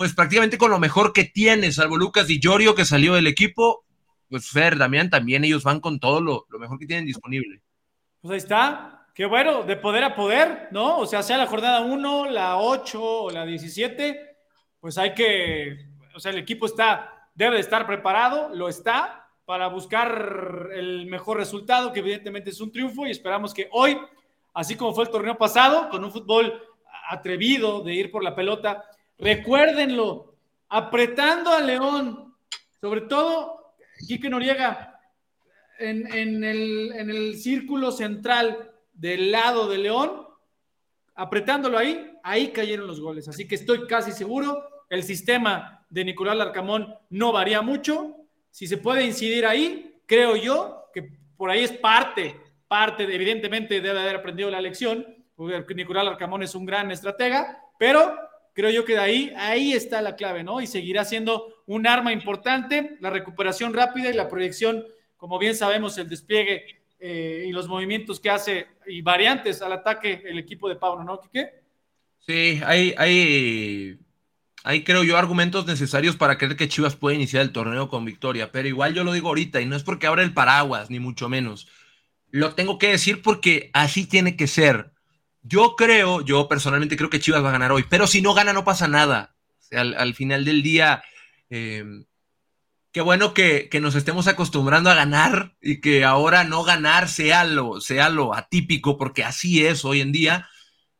pues prácticamente con lo mejor que tiene, salvo Lucas Di Llorio que salió del equipo, pues Fer, Damián, también ellos van con todo lo, mejor que tienen disponible. Pues ahí está. Qué bueno, de poder a poder, ¿no? O sea, sea la jornada 1, la 8 o la 17, pues hay que, o sea, el equipo está, debe de estar preparado, lo está, para buscar el mejor resultado, que evidentemente es un triunfo, y esperamos que hoy, así como fue el torneo pasado, con un fútbol atrevido de ir por la pelota, recuérdenlo, apretando a León, sobre todo Quique Noriega, en, el, círculo central del lado de León, apretándolo ahí, ahí cayeron los goles. Así que estoy casi seguro, el sistema de Nicolás Larcamón no varía mucho. Si se puede incidir ahí, creo yo que por ahí es parte, parte, de, evidentemente debe haber aprendido la lección, porque Nicolás Larcamón es un gran estratega, pero creo yo que de ahí, ahí está la clave, ¿no? Y seguirá siendo un arma importante, la recuperación rápida y la proyección, como bien sabemos, el despliegue eh, y los movimientos que hace y variantes al ataque el equipo de Pablo, ¿no, Quique? Sí, hay, hay, hay, creo yo, argumentos necesarios para creer que Chivas puede iniciar el torneo con victoria, pero igual yo lo digo ahorita y no es porque abra el paraguas, ni mucho menos. Lo tengo que decir porque así tiene que ser yo creo, yo personalmente creo que Chivas va a ganar hoy, pero si no gana no pasa nada. al, final del día, em, qué bueno que, nos estemos acostumbrando a ganar y que ahora no ganar sea lo, sea lo atípico, porque así es hoy en día,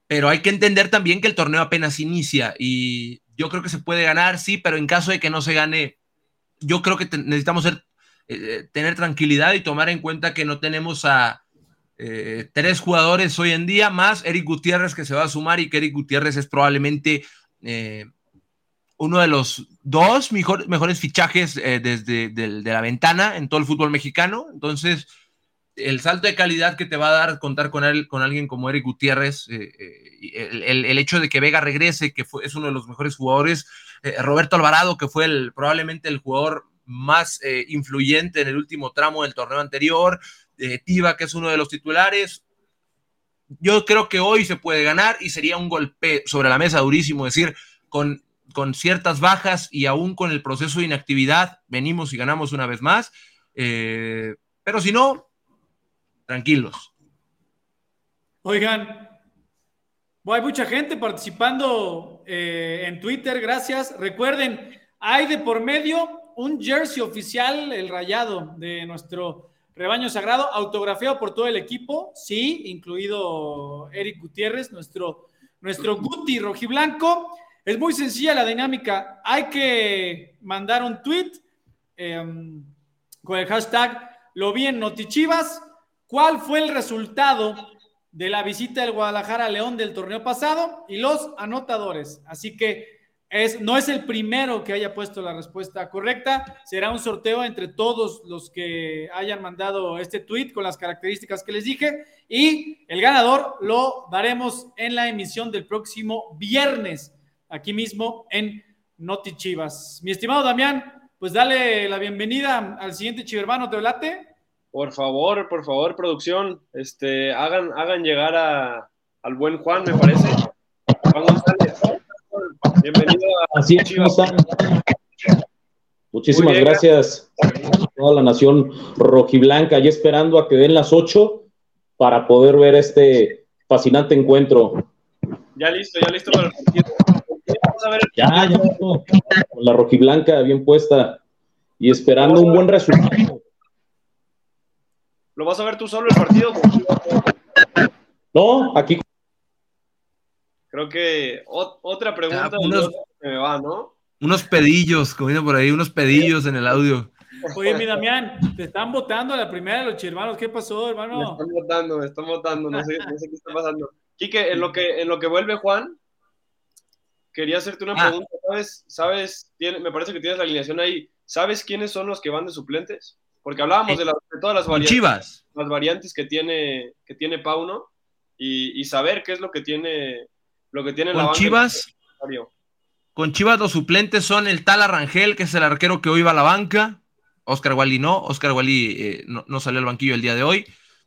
pero hay que entender también que el torneo apenas inicia y yo creo que se puede ganar, sí, pero en caso de que no se gane, yo creo que necesitamos eh, tener tranquilidad y tomar en cuenta que no tenemos a eh, tres jugadores hoy en día, más Eric Gutiérrez que se va a sumar y que Eric Gutiérrez es probablemente eh, uno de los dos mejores fichajes eh, desde de, la ventana en todo el fútbol mexicano. Entonces, el salto de calidad que te va a dar contar con, él, con alguien como Eric Gutiérrez, el, hecho de que Vega regrese, que fue, es uno de los mejores jugadores, Roberto Alvarado, que fue el, probablemente el jugador más influyente en el último tramo del torneo anterior, Tiva, que es uno de los titulares. Yo creo que hoy se puede ganar y sería un golpe sobre la mesa durísimo, decir, con, con ciertas bajas y aún con el proceso de inactividad, venimos y ganamos una vez más. Eh, pero si no, tranquilos. Oigan, hay mucha gente participando eh, en Twitter, gracias. Recuerden, hay de por medio un jersey oficial, el rayado de nuestro Rebaño Sagrado, autografiado por todo el equipo, sí, incluido Eric Gutiérrez, nuestro, nuestro Guti rojiblanco. Es muy sencilla la dinámica. Hay que mandar un tweet em, con el hashtag lo vi en Notichivas. ¿Cuál fue el resultado de la visita del Guadalajara a León del torneo pasado? Y los anotadores. Así que no es el primero que haya puesto la respuesta correcta. Será un sorteo entre todos los que hayan mandado este tweet con las características que les dije. Y el ganador lo daremos en la emisión del próximo viernes, aquí mismo en Noti Chivas. Mi estimado Damián, pues dale la bienvenida al siguiente chivermano, ¿te late? Por favor, por favor, producción, este, hagan, hagan llegar a, al buen Juan, me parece. Juan González. Bienvenido a Así es, Muchísimas gracias a toda la nación rojiblanca, y esperando a que den las 8 para poder ver este fascinante encuentro. Ya listo, ya listo para el partido. Ya, ya listo. Con la rojiblanca bien puesta y esperando un buen resultado. ¿Lo vas a ver tú solo el partido? No, aquí Creo que otra pregunta unos, me va, ¿no? Unos pedillos, comiendo por ahí, unos pedillos en el audio. Oye, mi Damián, te están votando a la primera de los chirmanos. ¿Qué pasó, hermano? Me están votando, me están votando, no sé, no sé qué está pasando. Quique, en lo que, en lo que vuelve Juan, quería hacerte una ah. pregunta, ¿sabes? ¿Sabes? me parece que tienes la alineación ahí. ¿sabes quiénes son los que van de suplentes? Porque hablábamos de, todas las variantes, Chivas. las variantes que tiene, que tiene Pauno y, saber qué es lo que tiene, lo que tiene la banca. Chivas, con Chivas los suplentes son el tal Arrangel, que es el arquero que hoy va a la banca. Oscar Wally no, Oscar Wally eh, no, salió al banquillo el día de hoy.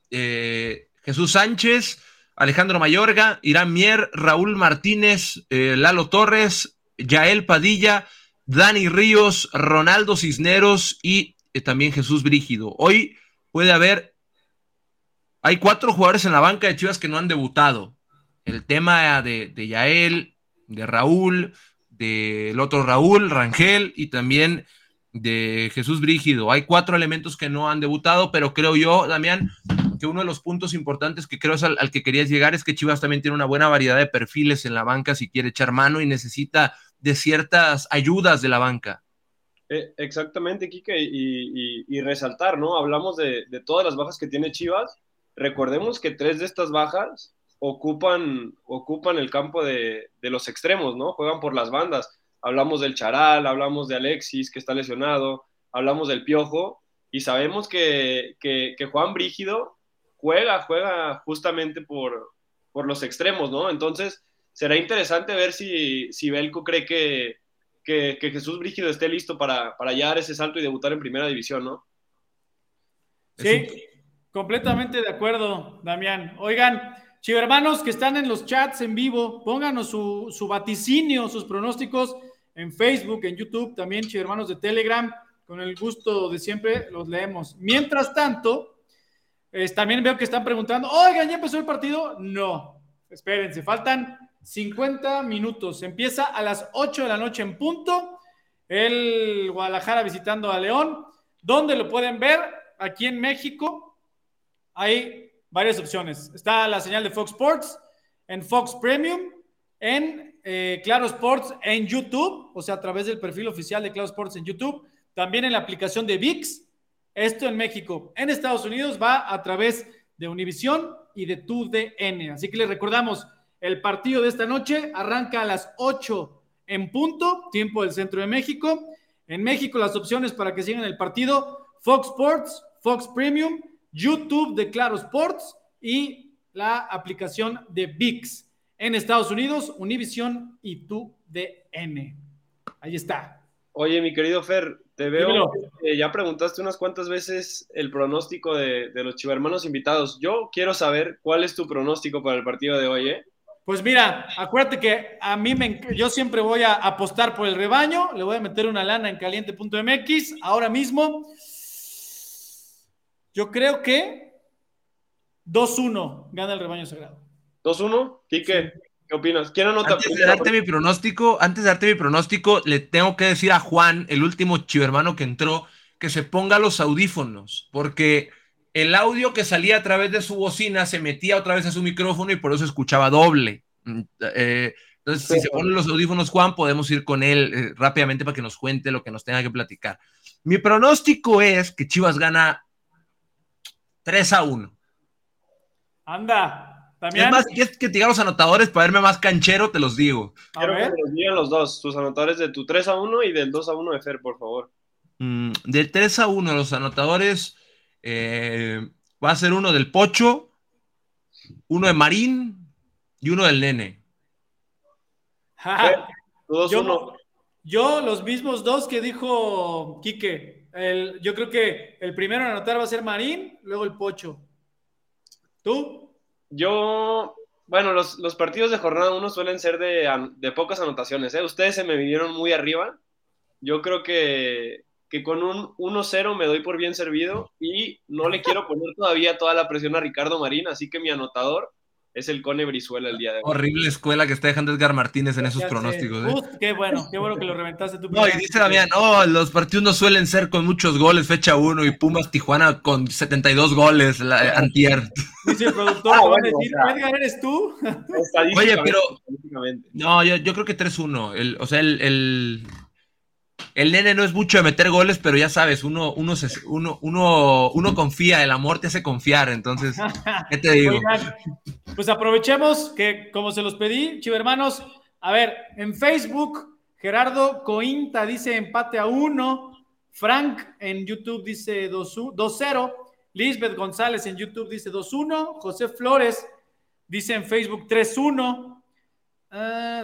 Eh, Jesús Sánchez, Alejandro Mayorga, Irán Mier, Raúl Martínez, eh, Lalo Torres, Yael Padilla, Dani Ríos, Ronaldo Cisneros y también Jesús Brígido. Hoy puede haber, hay cuatro jugadores en la banca de Chivas que no han debutado. El tema de, de Yael, de Raúl, del otro Raúl, Rangel y también de Jesús Brígido. Hay cuatro elementos que no han debutado, pero creo yo, Damián, que uno de los puntos importantes que creo es al, que querías llegar es que Chivas también tiene una buena variedad de perfiles en la banca si quiere echar mano y necesita de ciertas ayudas de la banca. Eh, exactamente, Kike, y, resaltar, ¿no? Hablamos de, de todas las bajas que tiene Chivas. Recordemos que tres de estas bajas ocupan, ocupan el campo de, los extremos, ¿no? Juegan por las bandas. Hablamos del Charal, hablamos de Alexis, que está lesionado, hablamos del Piojo, y sabemos que, Juan Brígido juega, juega justamente por, por los extremos, ¿no? Entonces, será interesante ver si, si Belco cree que, que, Jesús Brígido esté listo para, para ya dar ese salto y debutar en primera división, ¿no? Sí, completamente de acuerdo, Damián. Oigan, hermanos que están en los chats en vivo, pónganos su, vaticinio, sus pronósticos en Facebook, en YouTube, también hermanos de Telegram, con el gusto de siempre los leemos. Mientras tanto, también veo que están preguntando, oigan, ¿ya empezó el partido? No, espérense, faltan 50 minutos. Empieza a las 8 de la noche en punto, el Guadalajara visitando a León. ¿Dónde lo pueden ver? Aquí en México. Hay varias opciones. Está la señal de Fox Sports, en Fox Premium, en eh, Claro Sports en YouTube, o sea, a través del perfil oficial de Claro Sports en YouTube, también en la aplicación de VIX. Esto en México. En Estados Unidos va a través de Univision y de TUDN. Así que les recordamos, el partido de esta noche arranca a las 8 en punto, tiempo del centro de México. En México las opciones para que sigan el partido, Fox Sports, Fox Premium, YouTube de Claro Sports y la aplicación de VIX. En Estados Unidos, Univision y TUDN. Ahí está. Oye, mi querido Fer, te veo, que ya preguntaste unas cuantas veces el pronóstico de, de los chivermanos invitados. Yo quiero saber cuál es tu pronóstico para el partido de hoy, ¿eh? Pues mira, acuérdate que a mí me, yo siempre voy a apostar por el rebaño, le voy a meter una lana en caliente.mx ahora mismo. Yo creo que 2-1 gana el rebaño sagrado. ¿2-1? Quique, ¿qué opinas? ¿Quién anota? Antes de darte mi pronóstico, antes de darte mi pronóstico, le tengo que decir a Juan, el último chivermano que entró, que se ponga los audífonos, porque el audio que salía a través de su bocina se metía otra vez a su micrófono y por eso escuchaba doble. Mm, eh, entonces, si se ponen los audífonos, Juan, podemos ir con él eh, rápidamente para que nos cuente lo que nos tenga que platicar. Mi pronóstico es que Chivas gana 3 a 1. Anda, también. Es más, ¿quieres que te diga los anotadores para verme más canchero? Te los digo. Quiero que los digan los dos, tus anotadores de tu 3 a 1 y del 2 a 1 de Fer, por favor. Mm, del 3 a 1, los anotadores eh, va a ser uno del Pocho, uno de Marín y uno del Nene. yo, yo, los mismos dos que dijo Quique yo creo que el primero en anotar va a ser Marín, luego el Pocho. ¿Tú? Yo, bueno, los, partidos de jornada 1 suelen ser de, pocas anotaciones. ¿eh? Ustedes se me vinieron muy arriba. Yo creo que, que con un 1-0 me doy por bien servido y no le quiero poner todavía toda la presión a Ricardo Marín, así que mi anotador es el Cone Brizuela el día de hoy. Horrible escuela que está dejando Edgar Martínez en esos pronósticos. ¿eh? qué bueno, qué bueno que lo reventaste tú. No, y dice Damián, no, los partidos no suelen ser con muchos goles, fecha 1, y Pumas Tijuana con 72 goles, la, antier. Dice el productor, ah, a decir, Edgar, ¿eres tú? Oye, pero, no, yo, yo creo que 3-1, o sea, el el nene no es mucho de meter goles, pero ya sabes, uno, uno, uno, uno, uno confía, el amor te hace confiar, entonces, ¿qué te digo? pues aprovechemos que, como se los pedí, hermanos, a ver, en Facebook, Gerardo Cointa dice empate a uno, Frank en YouTube dice 2-0. Lisbeth González en YouTube dice 2-1. José Flores dice en Facebook 3-1. Ah,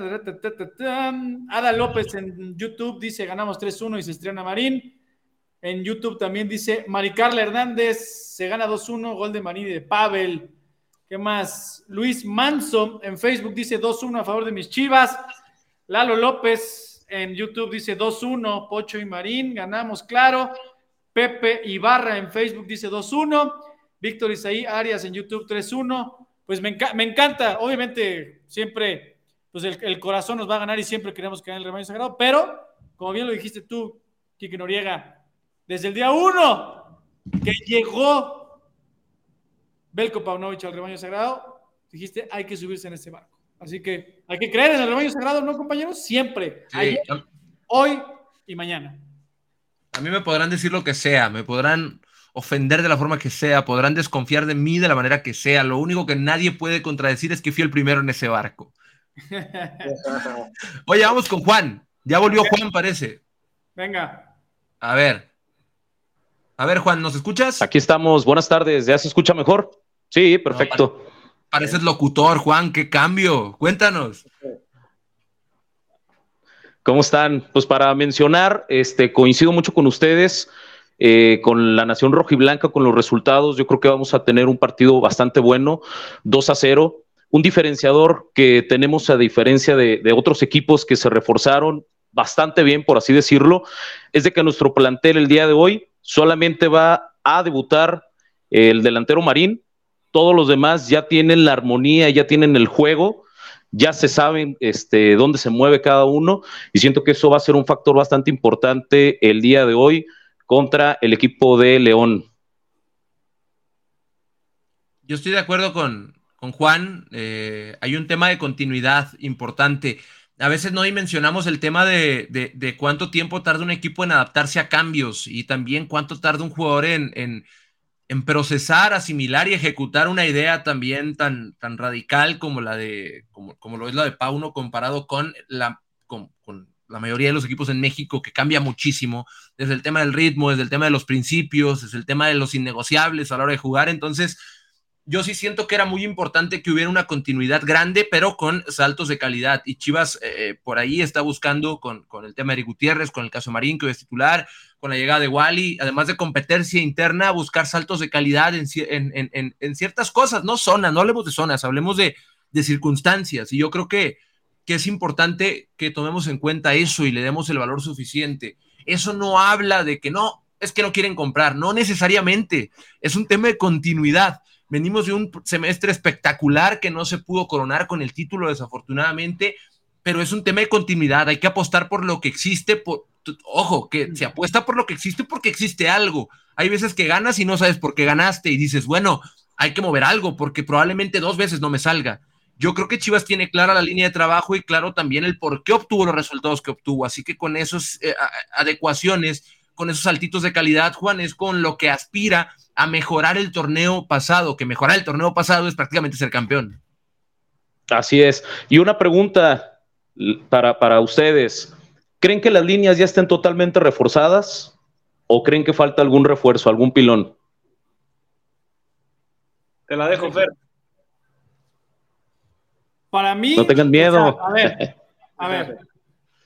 Ada López en YouTube dice ganamos 3-1 y se estrena Marín. En YouTube también dice Maricarla Hernández se gana 2-1, gol de Marín y de Pavel. ¿Qué más? Luis Manso en Facebook dice 2-1 a favor de mis chivas. Lalo López en YouTube dice 2-1, Pocho y Marín, ganamos, claro. Pepe Ibarra en Facebook dice 2-1. Víctor Isaí Arias en YouTube 3-1. Pues me, me, encanta, obviamente siempre, pues el, el, corazón nos va a ganar y siempre queremos que gane el rebaño sagrado, pero como bien lo dijiste tú, Kike Noriega, desde el día 1 que llegó Belko Paunovic al rebaño sagrado, dijiste hay que subirse en este barco. Así que hay que creer en el rebaño sagrado, ¿no, compañeros? Siempre. Sí. Ayer, hoy y mañana. A mí me podrán decir lo que sea, me podrán ofender de la forma que sea, podrán desconfiar de mí de la manera que sea. Lo único que nadie puede contradecir es que fui el primero en ese barco. Oye, vamos con Juan. Ya volvió Juan, parece. Venga. A ver. A ver, Juan, ¿nos escuchas? Aquí estamos. Buenas tardes. ¿Ya se escucha mejor? Sí, perfecto. No, pareces locutor, Juan. ¿Qué cambio? Cuéntanos. ¿Cómo están? Pues para mencionar, este, coincido mucho con ustedes, eh, con la Nación Rojiblanca, con los resultados. Yo creo que vamos a tener un partido bastante bueno, 2 a 0. Un diferenciador que tenemos a diferencia de, otros equipos que se reforzaron bastante bien, por así decirlo, es de que nuestro plantel el día de hoy solamente va a debutar el delantero Marín. Todos los demás ya tienen la armonía, ya tienen el juego ya se saben este, dónde se mueve cada uno y siento que eso va a ser un factor bastante importante el día de hoy contra el equipo de León. Yo estoy de acuerdo con, con Juan, eh, hay un tema de continuidad importante. A veces no dimensionamos el tema de, de, cuánto tiempo tarda un equipo en adaptarse a cambios y también cuánto tarda un jugador en, en en procesar, asimilar y ejecutar una idea también tan, tan radical como la de, como, como lo es la de Pauno, comparado con la, con, con, la mayoría de los equipos en México, que cambia muchísimo, desde el tema del ritmo, desde el tema de los principios, desde el tema de los innegociables a la hora de jugar. Entonces, yo sí siento que era muy importante que hubiera una continuidad grande, pero con saltos de calidad. Y Chivas eh, por ahí está buscando con, con, el tema de Eric Gutiérrez, con el caso Marín, que hoy es titular, con la llegada de Wally, además de competencia interna, buscar saltos de calidad en, en, en, en ciertas cosas, no zonas, no hablemos de zonas, hablemos de, de circunstancias. Y yo creo que, que es importante que tomemos en cuenta eso y le demos el valor suficiente. Eso no habla de que no, es que no quieren comprar, no necesariamente, es un tema de continuidad venimos de un semestre espectacular que no se pudo coronar con el título, desafortunadamente, pero es un tema de continuidad. Hay que apostar por lo que existe. Por, ojo, que se apuesta por lo que existe porque existe algo. Hay veces que ganas y no sabes por qué ganaste y dices, bueno, hay que mover algo porque probablemente dos veces no me salga. Yo creo que Chivas tiene clara la línea de trabajo y claro también el por qué obtuvo los resultados que obtuvo. Así que con esas eh, adecuaciones, con esos saltitos de calidad, Juan, es con lo que aspira a mejorar el torneo pasado, que mejorar el torneo pasado es prácticamente ser campeón. Así es. Y una pregunta para, para ustedes. ¿Creen que las líneas ya estén totalmente reforzadas o creen que falta algún refuerzo, algún pilón? Te la dejo, Fer. Para mí. No tengan miedo. O sea, a ver, a ver.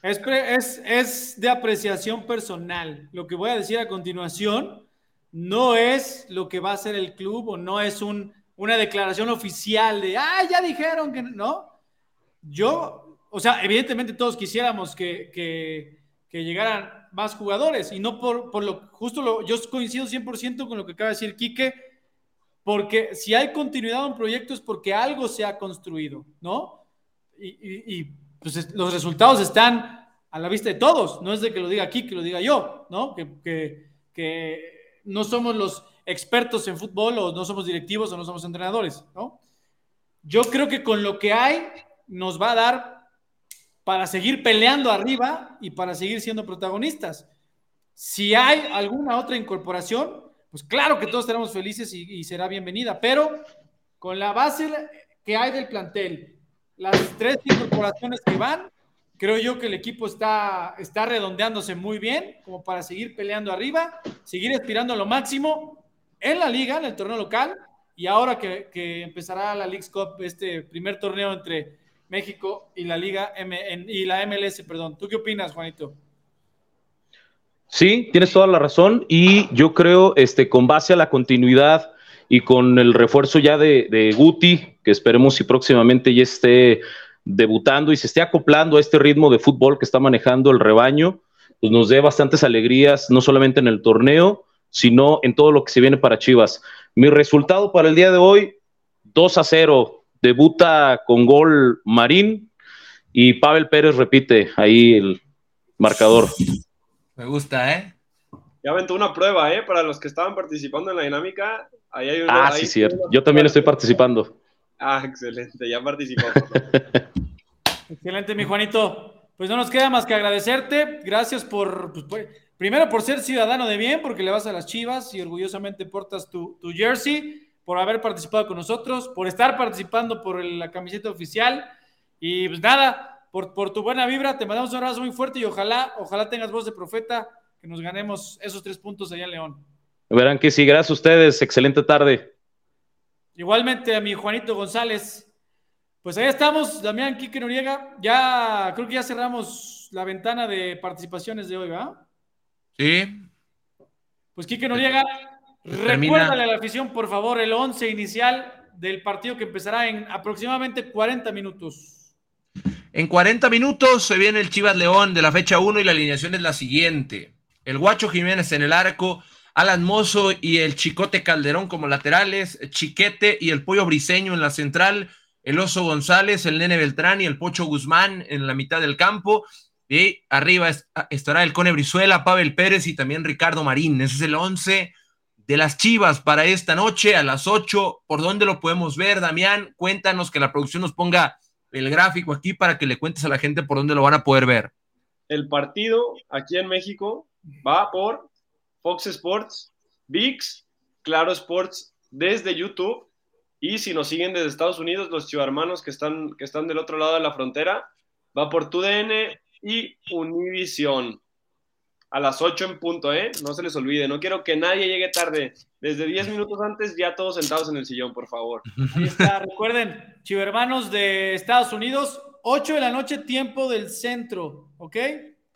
Es, es, es de apreciación personal. Lo que voy a decir a continuación no es lo que va a hacer el club o no es un, una declaración oficial de, ah, ya dijeron que no. Yo, o sea, evidentemente todos quisiéramos que, que, que llegaran más jugadores y no por, por lo, justo yo coincido 100% con lo que acaba de decir Quique, porque si hay continuidad en un proyecto es porque algo se ha construido, ¿no? Y, y, y pues los resultados están a la vista de todos, no es de que lo diga aquí, que lo diga yo, ¿no? Que, no somos los expertos en fútbol o no somos directivos o no somos entrenadores, ¿no? Yo creo que con lo que hay nos va a dar para seguir peleando arriba y para seguir siendo protagonistas. Si hay alguna otra incorporación, pues claro que todos estaremos felices y será bienvenida, pero con la base que hay del plantel, las tres incorporaciones que van, Creo yo que el equipo está, está redondeándose muy bien, como para seguir peleando arriba, seguir aspirando a lo máximo en la liga, en el torneo local, y ahora que, que empezará la League's Cup, este primer torneo entre México y la Liga M, y la MLS, perdón. ¿Tú qué opinas, Juanito? Sí, tienes toda la razón y yo creo, este, con base a la continuidad y con el refuerzo ya de, de Guti, que esperemos si próximamente ya esté debutando y se esté acoplando a este ritmo de fútbol que está manejando el rebaño, pues nos dé bastantes alegrías, no solamente en el torneo, sino en todo lo que se viene para Chivas. Mi resultado para el día de hoy, 2 a 0. Debuta con gol Marín y Pavel Pérez repite ahí el marcador. Me gusta, ¿eh? Ya aventó una prueba, ¿eh? Para los que estaban participando en la dinámica. Ahí hay ah, sí, cierto. Yo también estoy participando. Ah, excelente, ya participó. excelente, mi Juanito. Pues no nos queda más que agradecerte. Gracias por, pues, primero por ser ciudadano de bien, porque le vas a las Chivas y orgullosamente portas tu, tu jersey, por haber participado con nosotros, por estar participando por la camiseta oficial. Y pues nada, por, por tu buena vibra, te mandamos un abrazo muy fuerte y ojalá, ojalá tengas voz de profeta, que nos ganemos esos tres puntos allá en León. Verán que sí, gracias a ustedes. Excelente tarde. Igualmente a mi Juanito González. Pues ahí estamos, Damián Quique Noriega. Ya creo que ya cerramos la ventana de participaciones de hoy, ¿verdad? Sí. Pues Quique Noriega, recuérdale a la afición, por favor, el once inicial del partido que empezará en aproximadamente 40 minutos. En 40 minutos se viene el Chivas León de la fecha 1 y la alineación es la siguiente. El Guacho Jiménez en el arco, Alan Mozo y el Chicote Calderón como laterales, Chiquete y el Pollo Briseño en la central, el Oso González, el Nene Beltrán y el Pocho Guzmán en la mitad del campo. Y arriba estará el Cone Brizuela, Pavel Pérez y también Ricardo Marín. Ese es el 11 de las Chivas para esta noche a las 8. ¿Por dónde lo podemos ver, Damián? Cuéntanos que la producción nos ponga el gráfico aquí para que le cuentes a la gente por dónde lo van a poder ver. El partido aquí en México va por Fox Sports, VIX, Claro Sports desde YouTube. Y si nos siguen desde Estados Unidos, los chivarmanos que están, que están del otro lado de la frontera, va por TUDN y Univision. A las 8 en punto, ¿eh? No se les olvide. No quiero que nadie llegue tarde. Desde 10 minutos antes, ya todos sentados en el sillón, por favor. Ahí está. Recuerden, chivermanos de Estados Unidos, 8 de la noche, tiempo del centro, ¿ok?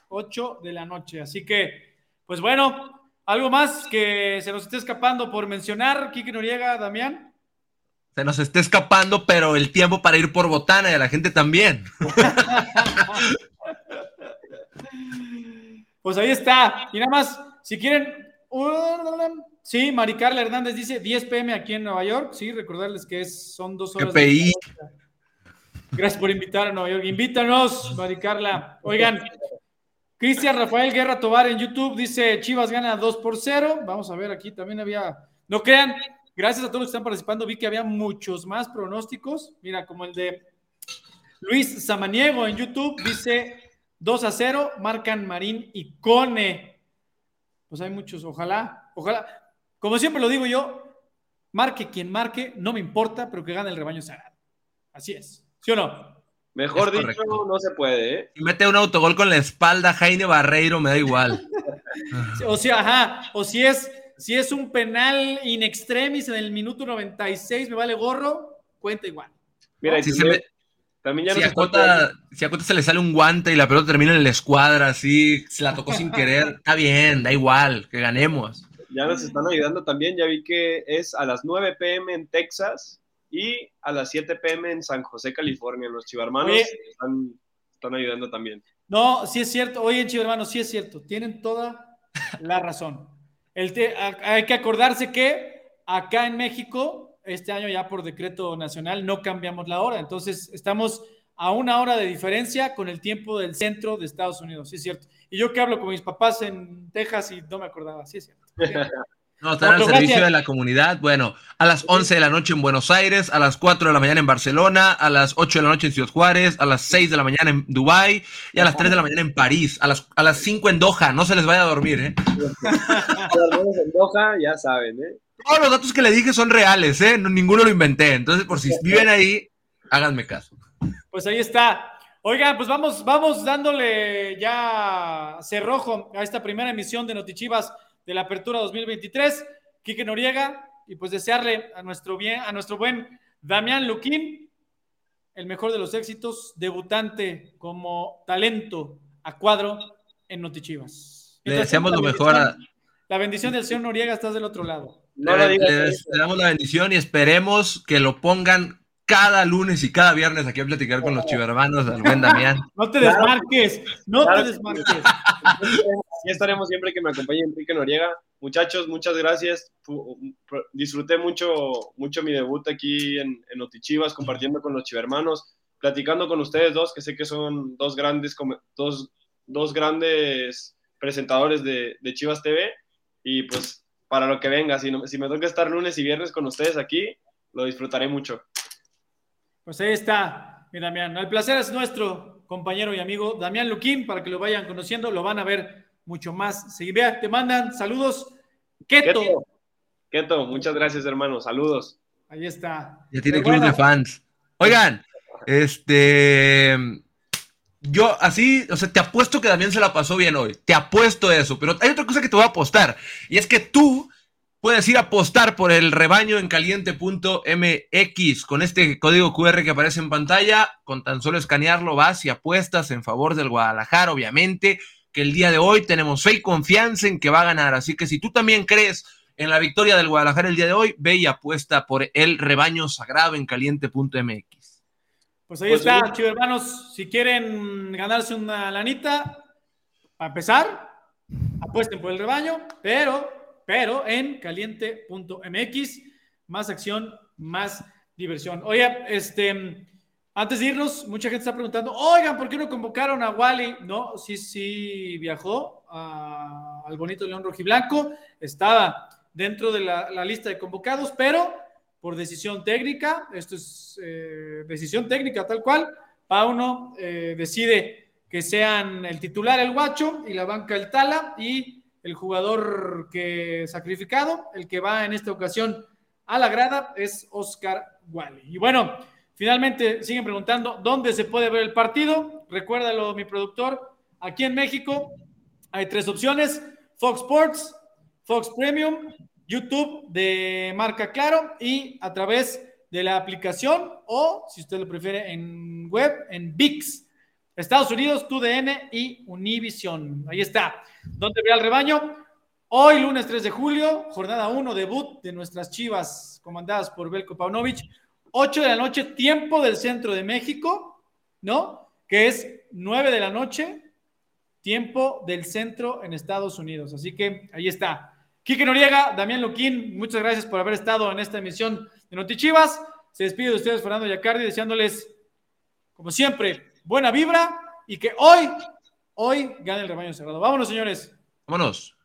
8 de la noche. Así que, pues bueno, ¿Algo más que se nos esté escapando por mencionar, Kike Noriega, Damián? Se nos esté escapando, pero el tiempo para ir por botana y a la gente también. pues ahí está. Y nada más, si quieren. Sí, Mari Carla Hernández dice 10 pm aquí en Nueva York. Sí, recordarles que es, son dos horas. GPI. Gracias por invitar a Nueva York. Invítanos, Mari Carla. Oigan, Cristian Rafael Guerra Tobar en YouTube dice Chivas gana 2 por 0. Vamos a ver, aquí también había. No crean, gracias a todos los que están participando, vi que había muchos más pronósticos. Mira, como el de Luis Samaniego en YouTube dice 2 a 0, marcan Marín y Cone. Pues hay muchos, ojalá, ojalá. Como siempre lo digo yo, marque quien marque, no me importa, pero que gane el rebaño sagrado. Así es, ¿sí o no? Mejor dicho, no se puede, ¿eh? Si mete un autogol con la espalda, Jaime Barreiro, me da igual. o sea, ajá, o si es, si es un penal in extremis en el minuto 96, me vale gorro, cuenta igual. Mira, si, también ya si, a Cota, si a Cota se le sale un guante y la pelota termina en la escuadra, así, se la tocó sin querer, está bien, da igual, que ganemos. Ya nos están ayudando también, ya vi que es a las 9 pm en Texas, y a las 7 pm en San José, California. Los chivarmanos están, están, ayudando también. No, sí es cierto. Oye, chivarmanos, sí es cierto. Tienen toda la razón. El hay que acordarse que acá en México, este año ya por decreto nacional, no cambiamos la hora. Entonces, estamos a una hora de diferencia con el tiempo del centro de Estados Unidos. Sí es cierto. Y yo que hablo con mis papás en Texas y no me acordaba. Sí es cierto. No, están al servicio de la comunidad. Bueno, a las 11 de la noche en Buenos Aires, a las 4 de la mañana en Barcelona, a las 8 de la noche en Ciudad Juárez, a las 6 de la mañana en Dubái y a las 3 de la mañana en París, a las, a las 5 en Doha. No se les vaya a dormir, ¿eh? en Doha, ya saben, ¿eh? Todos los datos que le dije son reales, ¿eh? ninguno lo inventé. Entonces, por si viven ahí, háganme caso. Pues ahí está. Oiga, pues vamos, vamos dándole ya cerrojo a esta primera emisión de Notichivas de la Apertura 2023. Quique Noriega, y pues desearle a nuestro bien, a nuestro buen Damián Luquín, el mejor de los éxitos, debutante como talento a cuadro en Notichivas. Le deseamos lo mejor a... La bendición del señor Noriega, estás del otro lado. No le, le damos la bendición y esperemos que lo pongan cada lunes y cada viernes aquí a platicar con los chivermanos al buen Damián. No te desmarques, no te desmarques. Aquí estaremos siempre que me acompañe Enrique Noriega. Muchachos, muchas gracias. Disfruté mucho, mucho mi debut aquí en, en Notichivas, compartiendo con los chivermanos, platicando con ustedes dos, que sé que son dos grandes, dos, dos grandes presentadores de, de Chivas TV. Y pues para lo que venga, si, no, si me toca estar lunes y viernes con ustedes aquí, lo disfrutaré mucho. Pues ahí está, mi Damián. El placer es nuestro, compañero y amigo Damián Luquín, para que lo vayan conociendo, lo van a ver mucho más. Vea, te mandan saludos. Keto. Keto. Keto, muchas gracias, hermano. Saludos. Ahí está. Ya tiene club de fans. Oigan, este. Yo así, o sea, te apuesto que Damián se la pasó bien hoy. Te apuesto eso. Pero hay otra cosa que te voy a apostar. Y es que tú puedes ir a apostar por el rebaño en caliente.mx con este código QR que aparece en pantalla. Con tan solo escanearlo vas y apuestas en favor del Guadalajara, obviamente, que el día de hoy tenemos fe y confianza en que va a ganar. Así que si tú también crees en la victoria del Guadalajara el día de hoy, ve y apuesta por el rebaño sagrado en caliente.mx. Pues ahí está, chicos hermanos. Si quieren ganarse una lanita, para empezar, apuesten por el rebaño, pero pero en caliente.mx, más acción, más diversión. Oye, este, antes de irnos, mucha gente está preguntando, oigan, ¿por qué no convocaron a Wally? No, sí, sí, viajó al bonito León Rojiblanco, estaba dentro de la, lista de convocados, pero por decisión técnica, esto es eh, decisión técnica tal cual, Pauno eh, decide que sean el titular el Guacho y la banca el Tala y el jugador que sacrificado, el que va en esta ocasión a la grada, es Oscar Wally. Y bueno, finalmente siguen preguntando dónde se puede ver el partido. Recuérdalo, mi productor, aquí en México hay tres opciones: Fox Sports, Fox Premium, YouTube de marca Claro y a través de la aplicación o, si usted lo prefiere, en web, en VIX. Estados Unidos, TUDN y Univision. Ahí está. ¿Dónde ve al rebaño? Hoy, lunes 3 de julio, jornada 1, debut de nuestras chivas comandadas por Belko Paunovic. 8 de la noche, tiempo del centro de México, ¿no? Que es 9 de la noche, tiempo del centro en Estados Unidos. Así que ahí está. Quique Noriega, Damián Luquín, muchas gracias por haber estado en esta emisión de Notichivas. Se despide de ustedes, Fernando Yacardi, deseándoles, como siempre, buena vibra y que hoy, hoy gane el rebaño cerrado. Vámonos, señores. Vámonos.